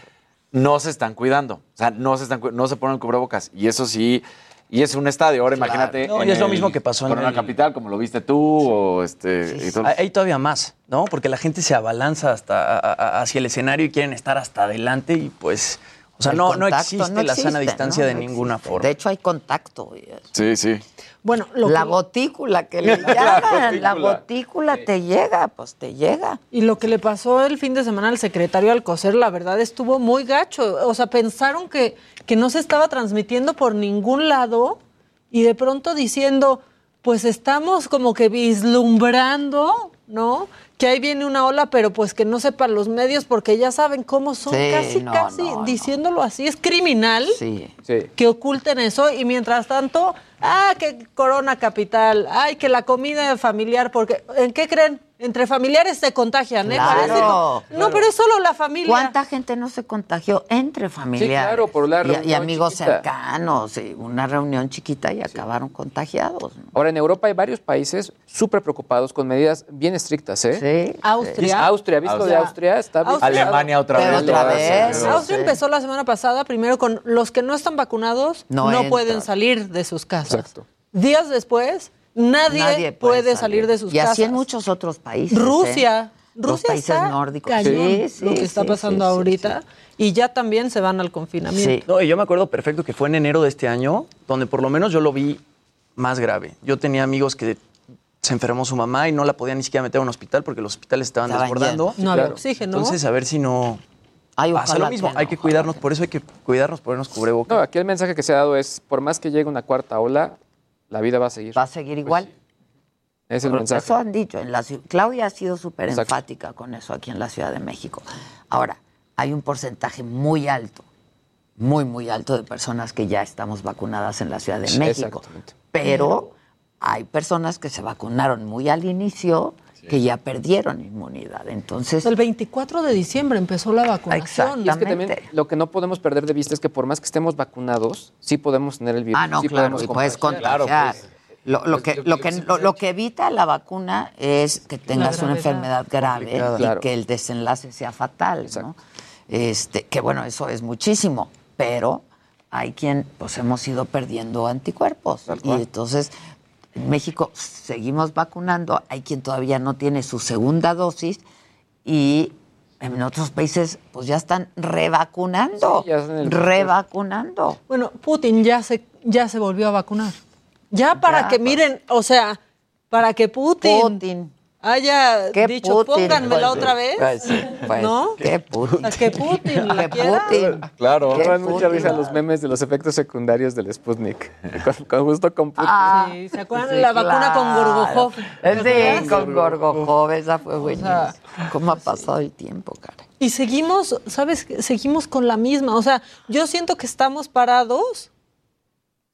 no se están cuidando, o sea, no se están no se ponen cubrebocas, y eso sí... Y es un estadio, ahora imagínate. No, y es lo mismo que pasó en Corona el- Capital, como lo viste tú, o este. y. Hay hay todavía más, ¿no? Porque la gente se abalanza hasta a- a- hacia el escenario y quieren estar hasta adelante y pues, o sea, no, no existe no la sana distancia ¿no? de ninguna forma. De hecho, hay contacto. Sí, sí. Bueno, lo la que- gotícula que le llaman, la gotícula te llega, pues te llega. Y lo que le pasó el fin de semana al secretario Alcocer, la verdad estuvo muy gacho. O sea, pensaron que, que no se estaba transmitiendo por ningún lado y de pronto diciendo, pues estamos como que vislumbrando, ¿no? Que ahí viene una ola, pero pues que no sepan los medios porque ya saben cómo son. Sí, casi, no, casi no, no. diciéndolo así. Es criminal. Sí. que oculten eso y mientras tanto, ah, que Corona Capital, ay, que la comida familiar, porque ¿en qué creen? Entre familiares se contagian, ¿eh? Claro, Parece No, claro. pero es solo la familia. ¿Cuánta gente no se contagió entre familiares? claro, por la Y- y, reunión amigos chiquita. cercanos, y una reunión chiquita y acabaron contagiados. ¿no? Ahora, en Europa hay varios países súper preocupados con medidas bien estrictas, ¿eh? Sí. Austria. Austria, ¿viste lo de Austria? Está bien Austria. Alemania otra Pero vez. otra vez. pero- Austria empezó la semana pasada, primero con los que no están vacunados, No no, pueden salir de sus casas. Exacto. Días después, nadie, puede, salir. de sus y casas. así en muchos otros países. Rusia. ¿eh? Los Rusia países está nórdicos. cañón Sí, sí, lo que está sí, pasando sí, sí, ahorita. Y ya también se van al confinamiento. Sí. No, y yo me acuerdo perfecto que fue en enero de este año, donde por lo menos yo lo vi más grave. Yo tenía amigos que se enfermó su mamá y no la podían ni siquiera meter a un hospital porque los hospitales estaban Estaban desbordando. No había Claro. oxígeno. Entonces, a ver si no Ay, pasa lo mismo. que hay que cuidarnos, por eso hay que cuidarnos, ponernos cubrebocas. No, aquí el mensaje que se ha dado es, por más que llegue una cuarta ola, la vida va a seguir. Va a seguir igual. Es el mensaje. Eso han dicho. En la, ciu- Claudia ha sido súper enfática con eso aquí en la Ciudad de México. Ahora, hay un porcentaje muy alto, muy, muy alto de personas que ya estamos vacunadas en la Ciudad de México. exactamente. Pero hay personas que se vacunaron muy al inicio que ya perdieron inmunidad. Entonces, El 24 de diciembre empezó la vacunación. Y es que también Exactamente. lo que no podemos perder de vista es que por más que estemos vacunados, sí podemos tener el virus. ah, no, sí claro, podemos y puedes contagiar. contagiar. pues, lo, lo que, lo, que, lo, lo que evita la vacuna es que tengas una enfermedad grave y Claro. que el desenlace sea fatal, ¿no? Este, que bueno, eso es muchísimo, pero hay quien, pues hemos ido perdiendo anticuerpos. Y entonces, en México seguimos vacunando, hay quien todavía no tiene su segunda dosis y en otros países, pues ya están revacunando, Sí, ya revacunando. Bueno, Putin ya se, ya se volvió a vacunar. Ya para Ya, que miren, o sea, para que Putin, Putin. Haya ¿Qué dicho, Putin? pónganmela Pues, otra vez. pues, sí, pues, ¿No? ¿Qué Putin? A que Putin la ¿Qué quiera. Putin? Claro. Me dan Qué mucha Putin. risa los memes de los efectos secundarios del Sputnik. con, con- justo con Putin. Ah, Sí, ¿se acuerdan sí, la vacuna con. Gorgojov? Sí, con Gorgojov, esa fue buenísima. ¿Cómo ha pasado el tiempo, cara? Y seguimos, ¿sabes? Seguimos con la misma. O sea, yo siento que estamos parados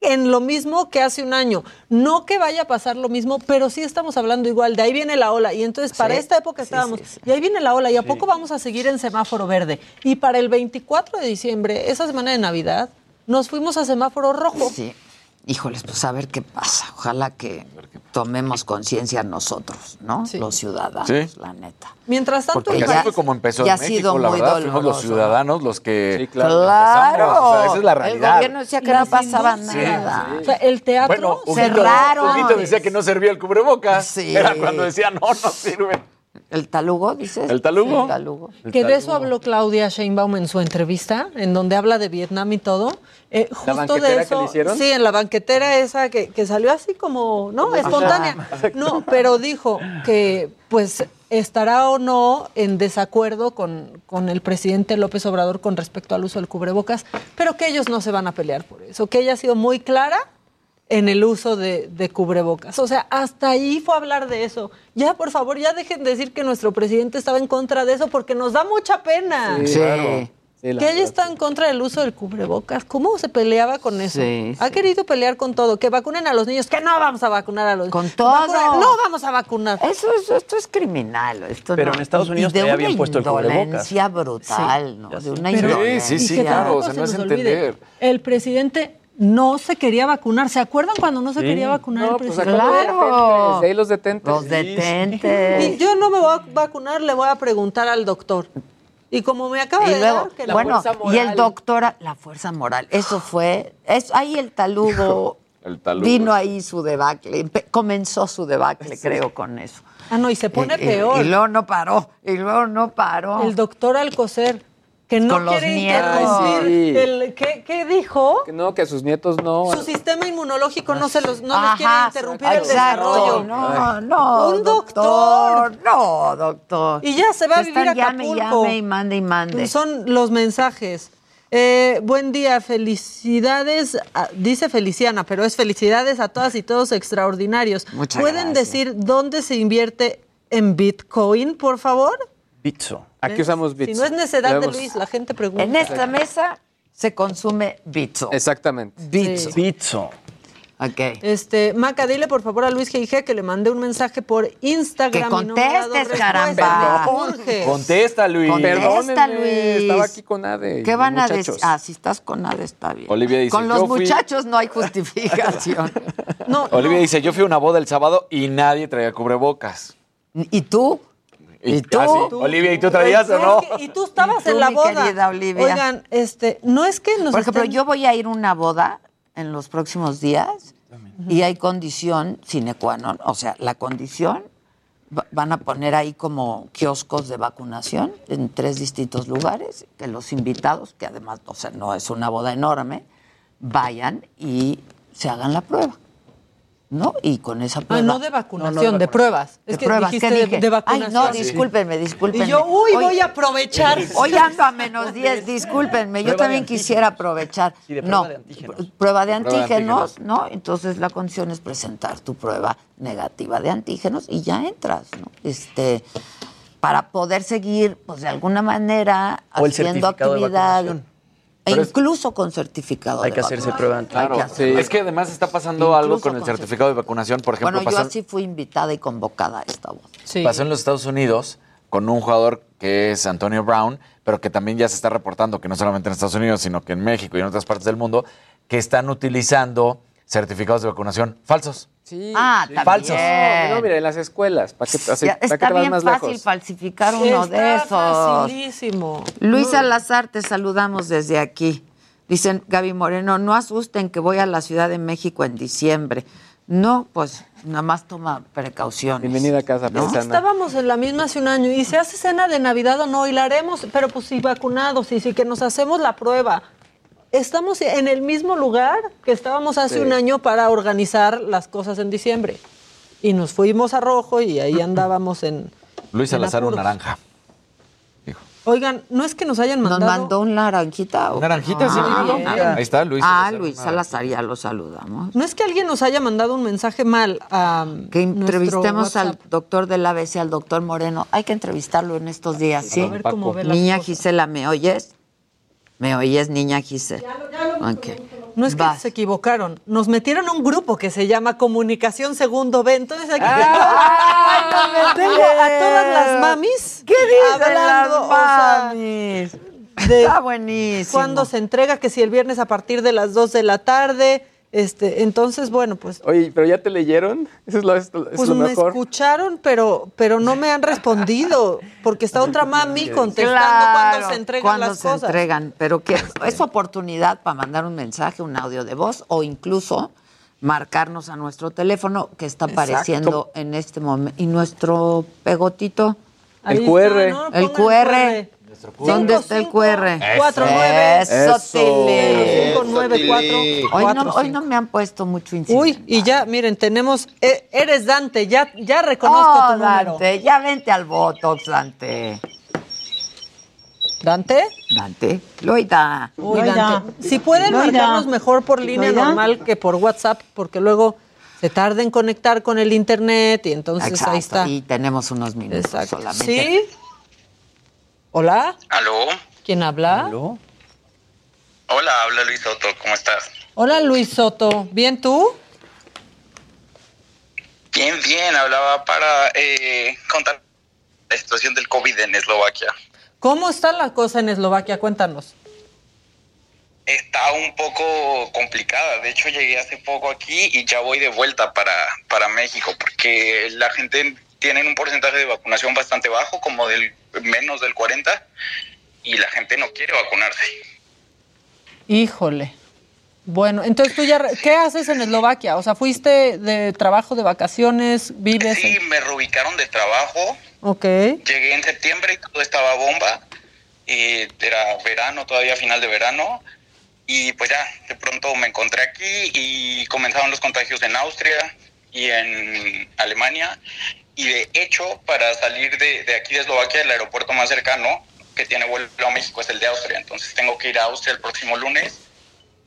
en lo mismo que hace un año. No que vaya a pasar lo mismo, pero sí estamos hablando igual. De ahí viene la ola. Y entonces, para Sí, esta época sí, estábamos. sí. Y ahí viene la ola. ¿Y a poco vamos a seguir en semáforo verde? Y para el 24 de diciembre, esa semana de Navidad, nos fuimos a semáforo rojo. Sí. Híjoles, pues a ver qué pasa. Ojalá que tomemos conciencia nosotros, ¿no? Los ciudadanos, Sí. la neta. Mientras tanto, Porque el así ya- fue como empezó ya en ha sido México, la muy verdad, fuimos los ciudadanos los que Claro. empezamos. O sea, esa es la El realidad. gobierno decía que no pasaba nada. O sea, el teatro Bueno, cerraron. Decía que no servía el cubrebocas. Sí. Era cuando decía, no, no sirve. ¿El talugo, dices? ¿El talugo? El talugo. Que de eso habló Claudia Sheinbaum en su entrevista, en donde habla de Vietnam y todo. Eh, justo banquetera de que eso. le hicieron? Sí, en la banquetera esa que, que salió así como, ¿no? Espontánea. No, pero dijo que pues estará o no en desacuerdo con, con el presidente López Obrador con respecto al uso del cubrebocas, pero que ellos no se van a pelear por eso, que ella ha sido muy clara en el uso de, de cubrebocas. O sea, hasta ahí fue a hablar de eso. Ya, por favor, ya dejen de decir que nuestro presidente estaba en contra de eso porque nos da mucha pena. Sí. claro. Sí, la que ella está en contra del uso del cubrebocas. ¿Cómo se peleaba con eso? Sí, ha querido pelear con todo. Que vacunen a los niños. Que no vamos a vacunar a los niños. Con todo. Vacunar- No vamos a vacunar. Eso, eso- esto es criminal. Esto Pero no- en Estados Unidos de una habían puesto el cubrebocas. indolencia brutal, ¿no? De una Pero- indolencia. Sí, sí, y que claro, tampoco o sea, se no es nos olvide. El presidente no se quería vacunar. ¿Se acuerdan cuando no se Sí. quería vacunar No, el pues presidente? acá Claro. los detentes, de ahí los detentes. Los detentes. Y yo no me voy a vacunar, le voy a preguntar al doctor. Y como me acaba Y de luego, dar que la bueno, fuerza y el moral- doctor, la fuerza moral, eso fue, es, ahí el talugo, El talugo. vino ahí su debacle, comenzó su debacle, creo, con eso. Ah, no, y se pone Y- y- peor. Y, luego no paró, y luego no paró. El doctor Alcocer, que no Con los quiere nietos. interrumpir. Ay, sí. el- ¿qué, qué dijo? Que no, que a sus nietos no. Su sistema inmunológico no se los no les Ajá, quiere interrumpir el exacto. desarrollo. No, no, Un doctor, no, doctor. Y ya se va a Te vivir a están llame y Acapulco. llame y mande y mande. Son los mensajes. Eh, buen día, felicidades, a- dice Feliciana, pero es felicidades a todas y todos extraordinarios. Muchas ¿Pueden gracias. decir dónde se invierte en Bitcoin, por favor? Bitso. Aquí usamos bits. Si no es necedad de Luis, la gente pregunta. En esta mesa se consume bitso. Exactamente. Bitso. Bitso. Ok. Este, Maca, dile por favor a Luis G.I.G. que le mandé un mensaje por Instagram. Que no contestes, respuesta. caramba. Contesta, Luis. Contesta, Luis. Estaba aquí con Ade. ¿Qué van a decir? Ah, si estás con Ade está bien. Olivia dice, con los "Yo fui-" muchachos no hay justificación. No, Olivia no. dice, yo fui a una boda el sábado y nadie traía cubrebocas. ¿Y tú? ¿Y tú? Ah, sí. Olivia, ¿y tú traías o no? que- y tú estabas ¿Y tú, en la mi boda. querida Olivia? Oigan, este, no es que nos Por ejemplo, estén- yo voy a ir a una boda en los próximos días y hay condición sine qua non. O sea, la condición, va- van a poner ahí como kioscos de vacunación en tres distintos lugares, que los invitados, que además, o sea, no es una boda enorme, vayan y se hagan la prueba. ¿No? Y con esa Ah, prueba. no de vacunación, de pruebas. De Es que pruebas, dijiste ¿qué de- dije? de vacunación. Ay, no, discúlpenme, discúlpenme. Y yo, uy, Hoy- voy a aprovechar. Hoy ando a menos 10, discúlpenme. Yo Prueba de también quisiera aprovechar. Sí, de no, prueba de antígenos. pr- prueba de Prueba de antígenos. ¿no? Entonces la condición es presentar tu prueba negativa de antígenos y ya entras, ¿no? Este, para poder seguir, pues de alguna manera, O haciendo de actividad. E incluso con certificado Hay de que hacerse prueba antes. Hay que Claro, es que además está pasando Incluso algo con el con certificado de vacunación. Por ejemplo, Bueno, yo así fui invitada y convocada a esta boda. Sí. pasó en los Estados Unidos con un jugador que es Antonio Brown, pero que también ya se está reportando que no solamente en Estados Unidos, sino que en México y en otras partes del mundo, que están utilizando certificados de vacunación falsos. Sí. Ah, sí. también. Falsos. No, no, mira, en las escuelas. ¿Para qué, así- Ya para qué está te vas bien más fácil lejos? falsificar uno Está de esos. facilísimo. Luis No, Salazar, te saludamos desde aquí. Dicen, Gaby Moreno, no asusten que voy a la Ciudad de México en diciembre. No, pues nada más toma precauciones. Bienvenida a casa, paisana. estábamos en la misma hace un año y se hace cena de Navidad o no, y la haremos, pero pues sí vacunados y sí que nos hacemos la prueba. Estamos en el mismo lugar que estábamos hace Sí. un año para organizar las cosas en diciembre. Y nos fuimos a Rojo y ahí andábamos en... Luis Salazar, un naranja. Oigan, no es que nos hayan ¿Nos mandado... mandó un naranjita? o- Naranjita, sí, Ah, bien. Ahí está, Luis Ah, Salazar, Luis Salazar, ya lo saludamos. No es que alguien nos haya mandado un mensaje mal a Que entrevistemos al doctor del ABC, al doctor Moreno. Hay que entrevistarlo en estos días, ¿sí? A ver cómo ve Niña. Gisela, ¿me oyes? ¿Me oyes, niña Gisela? Ok. No es que Vas. se equivocaron, nos metieron a un grupo que se llama Comunicación Segundo B. Entonces aquí ¡Ay, no me tengo a todas las mamis ¿Qué dicen hablando, las o sea, mamis? de Está buenísimo. cuándo se entrega, que si el viernes a partir de las 2 de la tarde, Este, entonces, bueno, pues. Oye, pero ya te leyeron. Eso es lo, es lo Pues me escucharon, pero, pero no me han respondido, porque está otra mami contestando Claro, cuando se entregan cuando las se cosas. entregan, pero que es oportunidad para mandar un mensaje, un audio de voz o incluso marcarnos a nuestro teléfono que está Exacto. apareciendo en este momento. Y nuestro pegotito. Ahí El está, QR. ¿no? El Pongan el QR. ¿Dónde está el QR? Cuatro, nueve. Eso, Eso. Tili. Cinco, nueve, cuatro, Hoy cuatro, no, hoy no me han puesto mucho incidencia. Uy, y ya, miren, tenemos. eh, eres Dante, ya, ya reconozco Oh, tu número. Dante, ya vente al Botox, Dante. ¿Dante? Dante. Loida. Uy, Dante. Si pueden Loida. marcarnos mejor por línea Loida. normal que por WhatsApp, porque luego se tarda en conectar con el internet y entonces Exacto, ahí está. Y tenemos unos minutos Exacto. solamente. ¿Sí? ¿Hola? ¿Aló? ¿Quién habla? Hola, habla Luis Soto, ¿cómo estás? Hola, Luis Soto. ¿Bien tú? Bien, bien, hablaba para eh, contar la situación del COVID en Eslovaquia. ¿Cómo está la cosa en Eslovaquia? Cuéntanos. Está un poco complicada, de hecho llegué hace poco aquí y ya voy de vuelta para, para México porque la gente tiene un porcentaje de vacunación bastante bajo, como del menos del 40, y la gente no quiere vacunarse. Híjole. Bueno, entonces tú ya, ¿qué haces en Eslovaquia? O sea, fuiste de trabajo, de vacaciones, vives. Sí, me reubicaron de trabajo, Ok. Llegué en septiembre y todo estaba bomba. Y era verano, todavía final de verano. Y pues ya, de pronto me encontré aquí y comenzaron los contagios en Austria y en Alemania. Y de hecho, para salir de, de aquí de Eslovaquia, el aeropuerto más cercano que tiene vuelo a México es el de Austria. Entonces tengo que ir a Austria el próximo lunes.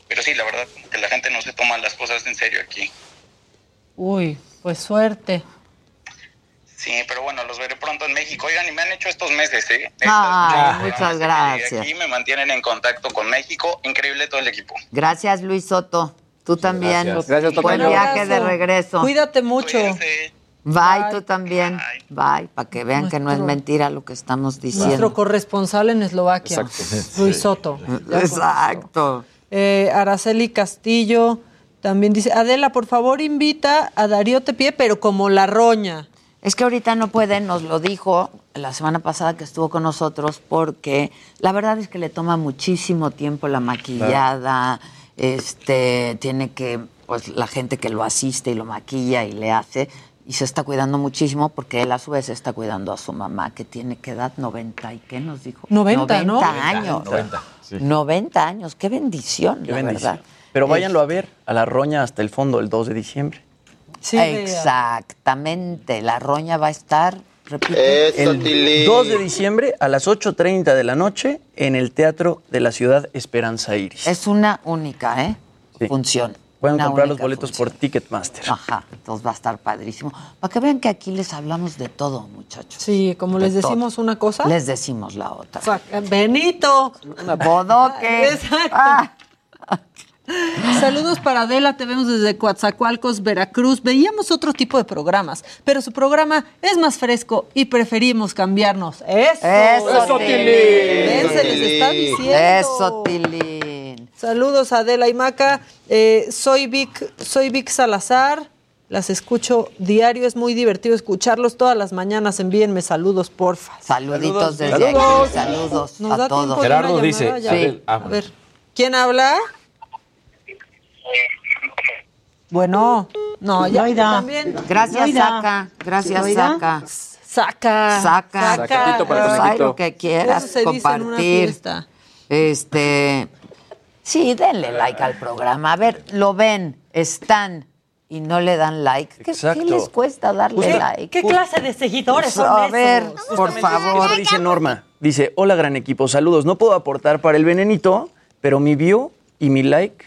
Pero sí, la verdad, que la gente no se toma las cosas en serio aquí. Uy, pues suerte. Sí, pero bueno, los veré pronto en México. Oigan, y me han hecho estos meses, ¿eh? Muchas gracias. Aquí me mantienen en contacto con México. Increíble todo el equipo. Gracias, Luis Soto. Tú también. gracias. Gracias, Buen viaje de regreso. Cuídate mucho. Bye, tú también. Bye, para que vean que no es Nuestro- mentira lo que estamos Nuestro diciendo. corresponsal en Eslovaquia, Luis Soto. Exacto. Eh, Araceli Castillo también dice, Adela, por favor invita a Darío Tepié, pero como la roña. Es que ahorita no pueden, nos lo dijo la semana pasada que estuvo con nosotros, porque la verdad es que le toma muchísimo tiempo la maquillada, este, tiene que, pues la gente que lo asiste y lo maquilla y le hace, y se está cuidando muchísimo porque él a su vez está cuidando a su mamá, que tiene que edad 90 y qué nos dijo. 90, ¿no? años. 90, 90 años, qué bendición, Qué la bendición. verdad. Pero váyanlo a ver, a la roña hasta el fondo el 2 de diciembre. Exactamente, la roña va a estar, repite. El 2 de diciembre a las 8.30 de la noche en el Teatro de la Ciudad Esperanza Iris. Es una única, ¿eh? Función. Pueden comprar los boletos por Ticketmaster. Ajá, entonces va a estar padrísimo. Para que vean que aquí les hablamos de todo, muchachos. Sí, como De les decimos una cosa. Les decimos la otra. O sea, Benito. Bodoque. Exacto. Saludos para Adela, te vemos desde Coatzacoalcos, Veracruz. Veíamos otro tipo de programas, pero su programa es más fresco y preferimos cambiarnos. ¡Eso! Eso, Tilín. Ven, se les está diciendo. Eso, Tilín. Saludos Adela y Maca. Eh, soy Vic, soy Vic Salazar. Las escucho diario, es muy divertido escucharlos todas las mañanas. Envíenme saludos, porfa. Saluditos desde Saludos. aquí. Saludos Nos a da todos. llamada ya. Sí. A ver, ¿quién habla? Bueno, no, ya Loida. también. Gracias, Loida. Saca. Gracias, Loida. Saca. Saca. Saca. Para tu Pues, lo que quieras, Eso se dice en una compartir. fiesta. Este, sí, denle like al programa. A ver, lo ven, están y no le dan like. ¿Qué, les cuesta darle Justo- like? ¿Qué clase de seguidores son A esos? ver, por favor. Dice Norma. Dice, hola gran equipo, saludos. No puedo aportar para el venenito, pero mi view y mi like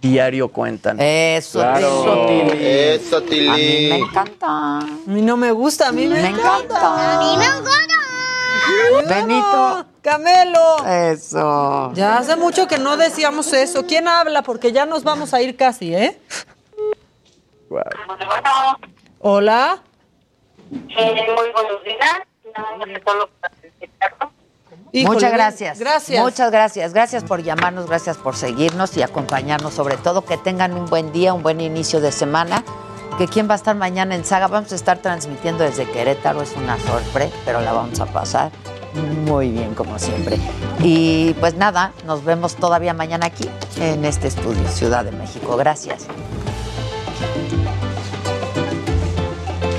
diario cuentan. Eso, Claro. Tilín. Eso, A mí me encanta. A mí no me gusta, a mí me, Me encanta. A mí me Benito. Camelo. Eso. Ya hace mucho que no decíamos eso. ¿Quién habla? Porque ya nos vamos a ir casi, ¿eh? Hola. Eh, muy buenos días. Híjole, Muchas gracias. gracias. Muchas gracias. Gracias por llamarnos, gracias por seguirnos y acompañarnos. Sobre todo que tengan un buen día, un buen inicio de semana. Que quién va a estar mañana en Saga. Vamos a estar transmitiendo desde Querétaro. Es una sorpresa, pero la vamos a pasar muy bien, como siempre. Y pues nada, nos vemos todavía mañana aquí en este estudio, Ciudad de México. Gracias.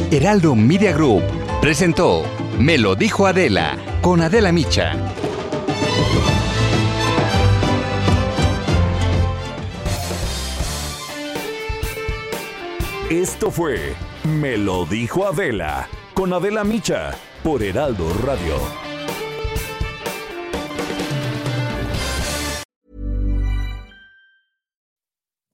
Heraldo Media Group presentó Me lo dijo Adela con Adela Micha. Esto fue Me lo dijo Adela con Adela Micha por Heraldo Radio.